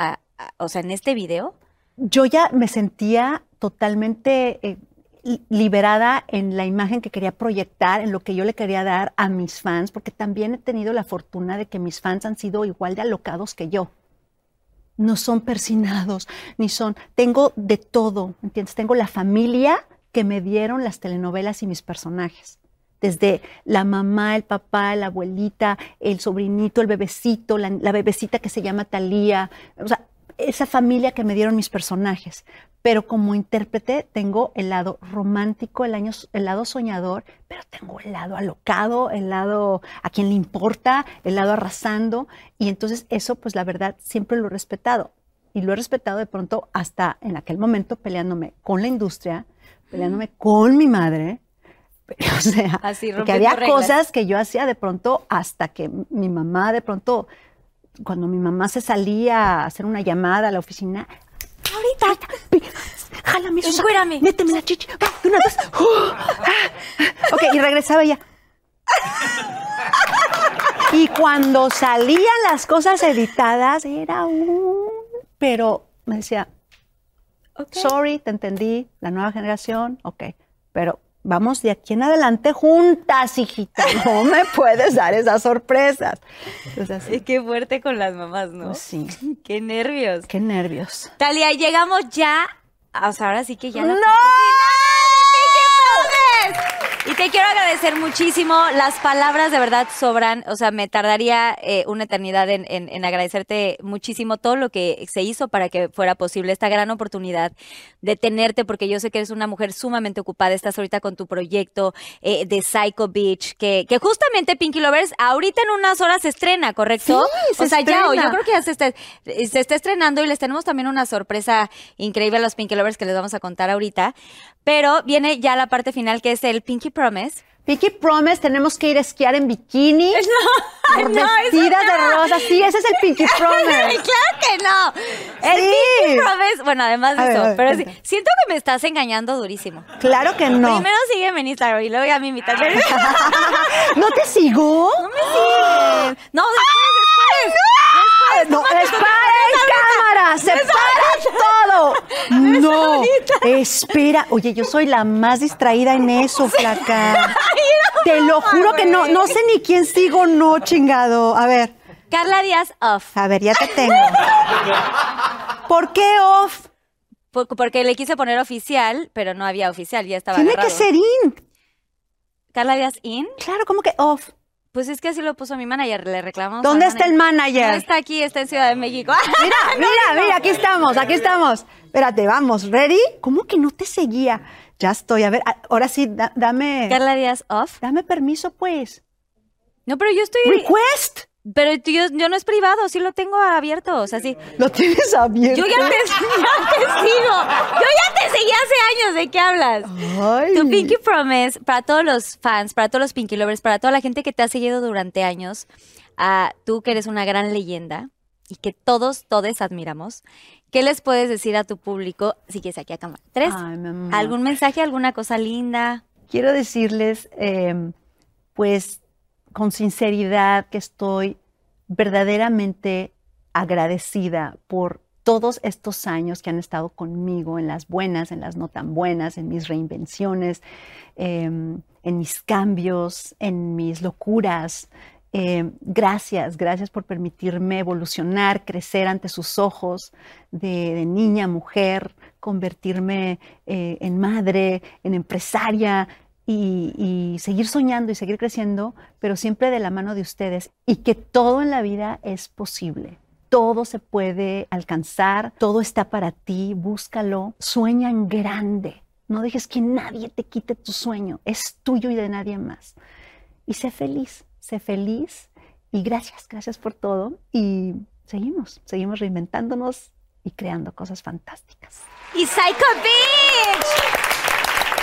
Speaker 3: o sea, en este video.
Speaker 4: Yo ya me sentía totalmente eh, liberada en la imagen que quería proyectar, en lo que yo le quería dar a mis fans, porque también he tenido la fortuna de que mis fans han sido igual de alocados que yo. No son persinados, ni son, tengo de todo, ¿entiendes? Tengo la familia que me dieron las telenovelas y mis personajes. Desde la mamá, el papá, la abuelita, el sobrinito, el bebecito, la, bebecita que se llama Talía, o sea, esa familia que me dieron mis personajes. Pero como intérprete tengo el lado romántico, el, año, el lado soñador, pero tengo el lado alocado, el lado a quien le importa, el lado arrasando. Y entonces eso, pues la verdad, siempre lo he respetado. Y lo he respetado de pronto hasta en aquel momento peleándome con la industria, peleándome con mi madre. O sea, porque había cosas que yo hacía de pronto hasta que mi mamá de pronto, cuando mi mamá se salía a hacer una llamada a la oficina, ahorita, jálame, Susana, méteme la chichi, una, dos, uh, ah". ok, y regresaba ya. Y cuando salían las cosas editadas, era un... Pero me decía, Sorry, te entendí, la nueva generación, ok, pero vamos de aquí en adelante juntas, hijita. No me puedes dar esas sorpresas.
Speaker 3: Es qué fuerte con las mamás, ¿no?
Speaker 4: Pues sí.
Speaker 3: Qué nervios.
Speaker 4: Qué nervios.
Speaker 3: Talia, llegamos ya. O sea, ahora sí que ya.
Speaker 4: ¡No!
Speaker 3: Y te quiero agradecer muchísimo. Las palabras de verdad sobran. O sea, me tardaría eh, una eternidad en, en, agradecerte muchísimo todo lo que se hizo para que fuera posible esta gran oportunidad de tenerte, porque yo sé que eres una mujer sumamente ocupada. Estás ahorita con tu proyecto eh, de Psycho Beach, que, que justamente Pinky Lovers ahorita en unas horas se estrena, ¿correcto?
Speaker 4: Sí,
Speaker 3: o
Speaker 4: sea,
Speaker 3: ya yo creo que ya se está, se está estrenando y les tenemos también una sorpresa increíble a los Pinky Lovers que les vamos a contar ahorita. Pero viene ya la parte final que es el Pinky Promise.
Speaker 4: Pinky Promise, tenemos que ir a esquiar en bikini.
Speaker 3: No, no,
Speaker 4: vestida
Speaker 3: eso
Speaker 4: de
Speaker 3: no.
Speaker 4: rosa. Sí, ese es el Pinky Promise.
Speaker 3: claro que no. El
Speaker 4: Sí.
Speaker 3: Pinky Promise, bueno, además de
Speaker 4: A
Speaker 3: eso,
Speaker 4: ver,
Speaker 3: pero sí, siento que me estás engañando durísimo.
Speaker 4: Claro que no.
Speaker 3: Primero sígueme en Instagram y luego ya me invitas.
Speaker 4: ¿No te sigo?
Speaker 3: No me sigues. No, después, después.
Speaker 4: No, espera en cámara, separa todo. No, espera. Oye, yo soy la más distraída en eso, flaca. Te lo juro que no, no sé ni quién sigo, no, chingado. A ver,
Speaker 3: Carla Díaz off.
Speaker 4: a ver, ya te tengo. ¿Por qué off?
Speaker 3: Por- Porque le quise poner oficial, pero no había oficial, ya estaba
Speaker 4: Tiene
Speaker 3: agarrado.
Speaker 4: que ser in.
Speaker 3: Carla Díaz in.
Speaker 4: Claro, ¿cómo que off?
Speaker 3: Pues es que así lo puso mi manager, le reclamamos.
Speaker 4: ¿Dónde
Speaker 3: al
Speaker 4: está el manager?
Speaker 3: No está aquí, está en Ciudad de México.
Speaker 4: Mira, mira, mira, aquí estamos, aquí estamos. Espérate, vamos, ¿ready? ¿Cómo que no te seguía? Ya estoy, a ver, a- ahora sí, da- dame,
Speaker 3: Carla Díaz off.
Speaker 4: dame permiso, pues.
Speaker 3: No, pero yo estoy.
Speaker 4: Request.
Speaker 3: Pero yo, yo no es privado, sí lo tengo abierto. O sea, sí.
Speaker 4: Lo tienes abierto.
Speaker 3: Yo ya te, ya te sigo. Yo ya te seguí hace años. ¿De qué hablas?
Speaker 4: Ay.
Speaker 3: Tu Pinky Promise, para todos los fans, para todos los Pinky Lovers, para toda la gente que te ha seguido durante años, a tú que eres una gran leyenda y que todos, todos admiramos, ¿qué les puedes decir a tu público? Si quieres aquí a cámara. Tres.
Speaker 4: Ay.
Speaker 3: ¿Algún mensaje, alguna cosa linda?
Speaker 4: Quiero decirles, eh, pues, con sinceridad, que estoy verdaderamente agradecida por todos estos años que han estado conmigo en las buenas, en las no tan buenas, en mis reinvenciones, eh, en mis cambios, en mis locuras. Eh, gracias, gracias por permitirme evolucionar, crecer ante sus ojos de, niña, mujer, convertirme eh, en madre, en empresaria y, y seguir soñando y seguir creciendo, pero siempre de la mano de ustedes y que todo en la vida es posible. Todo se puede alcanzar, todo está para ti, búscalo, sueña en grande, no dejes que nadie te quite tu sueño, es tuyo y de nadie más. Y sé feliz, sé feliz y gracias, gracias por todo y seguimos, seguimos reinventándonos y creando cosas fantásticas.
Speaker 3: y Psycho Beach.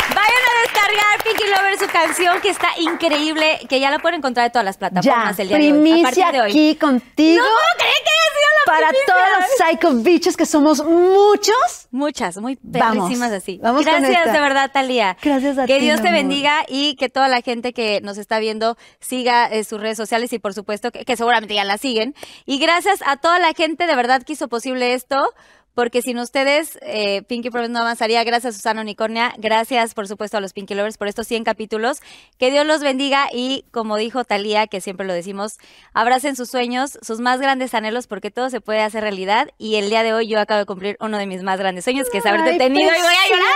Speaker 3: Vayan a descargar Pinky Lover su canción que está increíble, que ya la pueden encontrar en todas las
Speaker 4: Ya,
Speaker 3: plataformas el día de hoy. A
Speaker 4: primicia
Speaker 3: partir de hoy.
Speaker 4: aquí contigo
Speaker 3: No puedo creer que haya sido la
Speaker 4: para
Speaker 3: primicia.
Speaker 4: todos los psycho bitches que somos muchos.
Speaker 3: Muchas, muy perrísimas así.
Speaker 4: vamos
Speaker 3: Gracias de verdad, Talía.
Speaker 4: Gracias a
Speaker 3: Que
Speaker 4: ti,
Speaker 3: Dios
Speaker 4: mi
Speaker 3: te
Speaker 4: amor.
Speaker 3: bendiga y que toda la gente que nos está viendo siga eh, sus redes sociales y por supuesto que, que seguramente ya la siguen. Y gracias a toda la gente de verdad que hizo posible esto. Porque sin ustedes, eh, Pinky Promise no avanzaría. Gracias, Susana Unicornia. Gracias, por supuesto, a los Pinky Lovers por estos 100 capítulos. Que Dios los bendiga y, como dijo Talía, que siempre lo decimos, abracen sus sueños, sus más grandes anhelos, porque todo se puede hacer realidad. Y el día de hoy yo acabo de cumplir uno de mis más grandes sueños, que es haberte
Speaker 4: Ay,
Speaker 3: tenido y voy a llorar.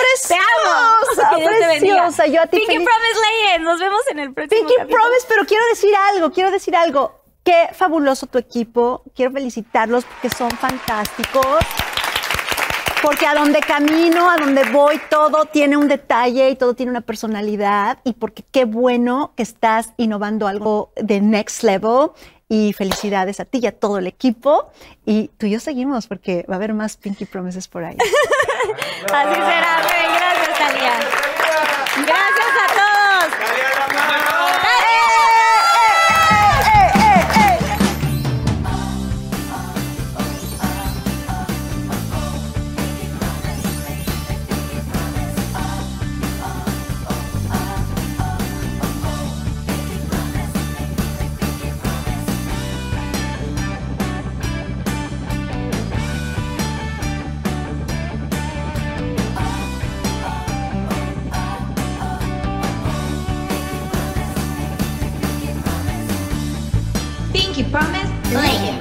Speaker 4: preciosa,
Speaker 3: ¡Te amo!
Speaker 4: preciosa,
Speaker 3: Que Dios te bendiga.
Speaker 4: preciosa. Yo a ti
Speaker 3: Pinky
Speaker 4: feliz.
Speaker 3: Promise Legend. Nos vemos en el próximo
Speaker 4: Pinky
Speaker 3: capítulo.
Speaker 4: Promise, pero quiero decir algo, quiero decir algo. Qué fabuloso tu equipo. Quiero felicitarlos porque son fantásticos. Porque a donde camino, a donde voy, todo tiene un detalle y todo tiene una personalidad. Y porque qué bueno que estás innovando algo de next level. Y felicidades a ti y a todo el equipo. Y tú y yo seguimos porque va a haber más Pinky Promises por ahí.
Speaker 3: Así será. Ven, Gracias, Talía. Gracias Good.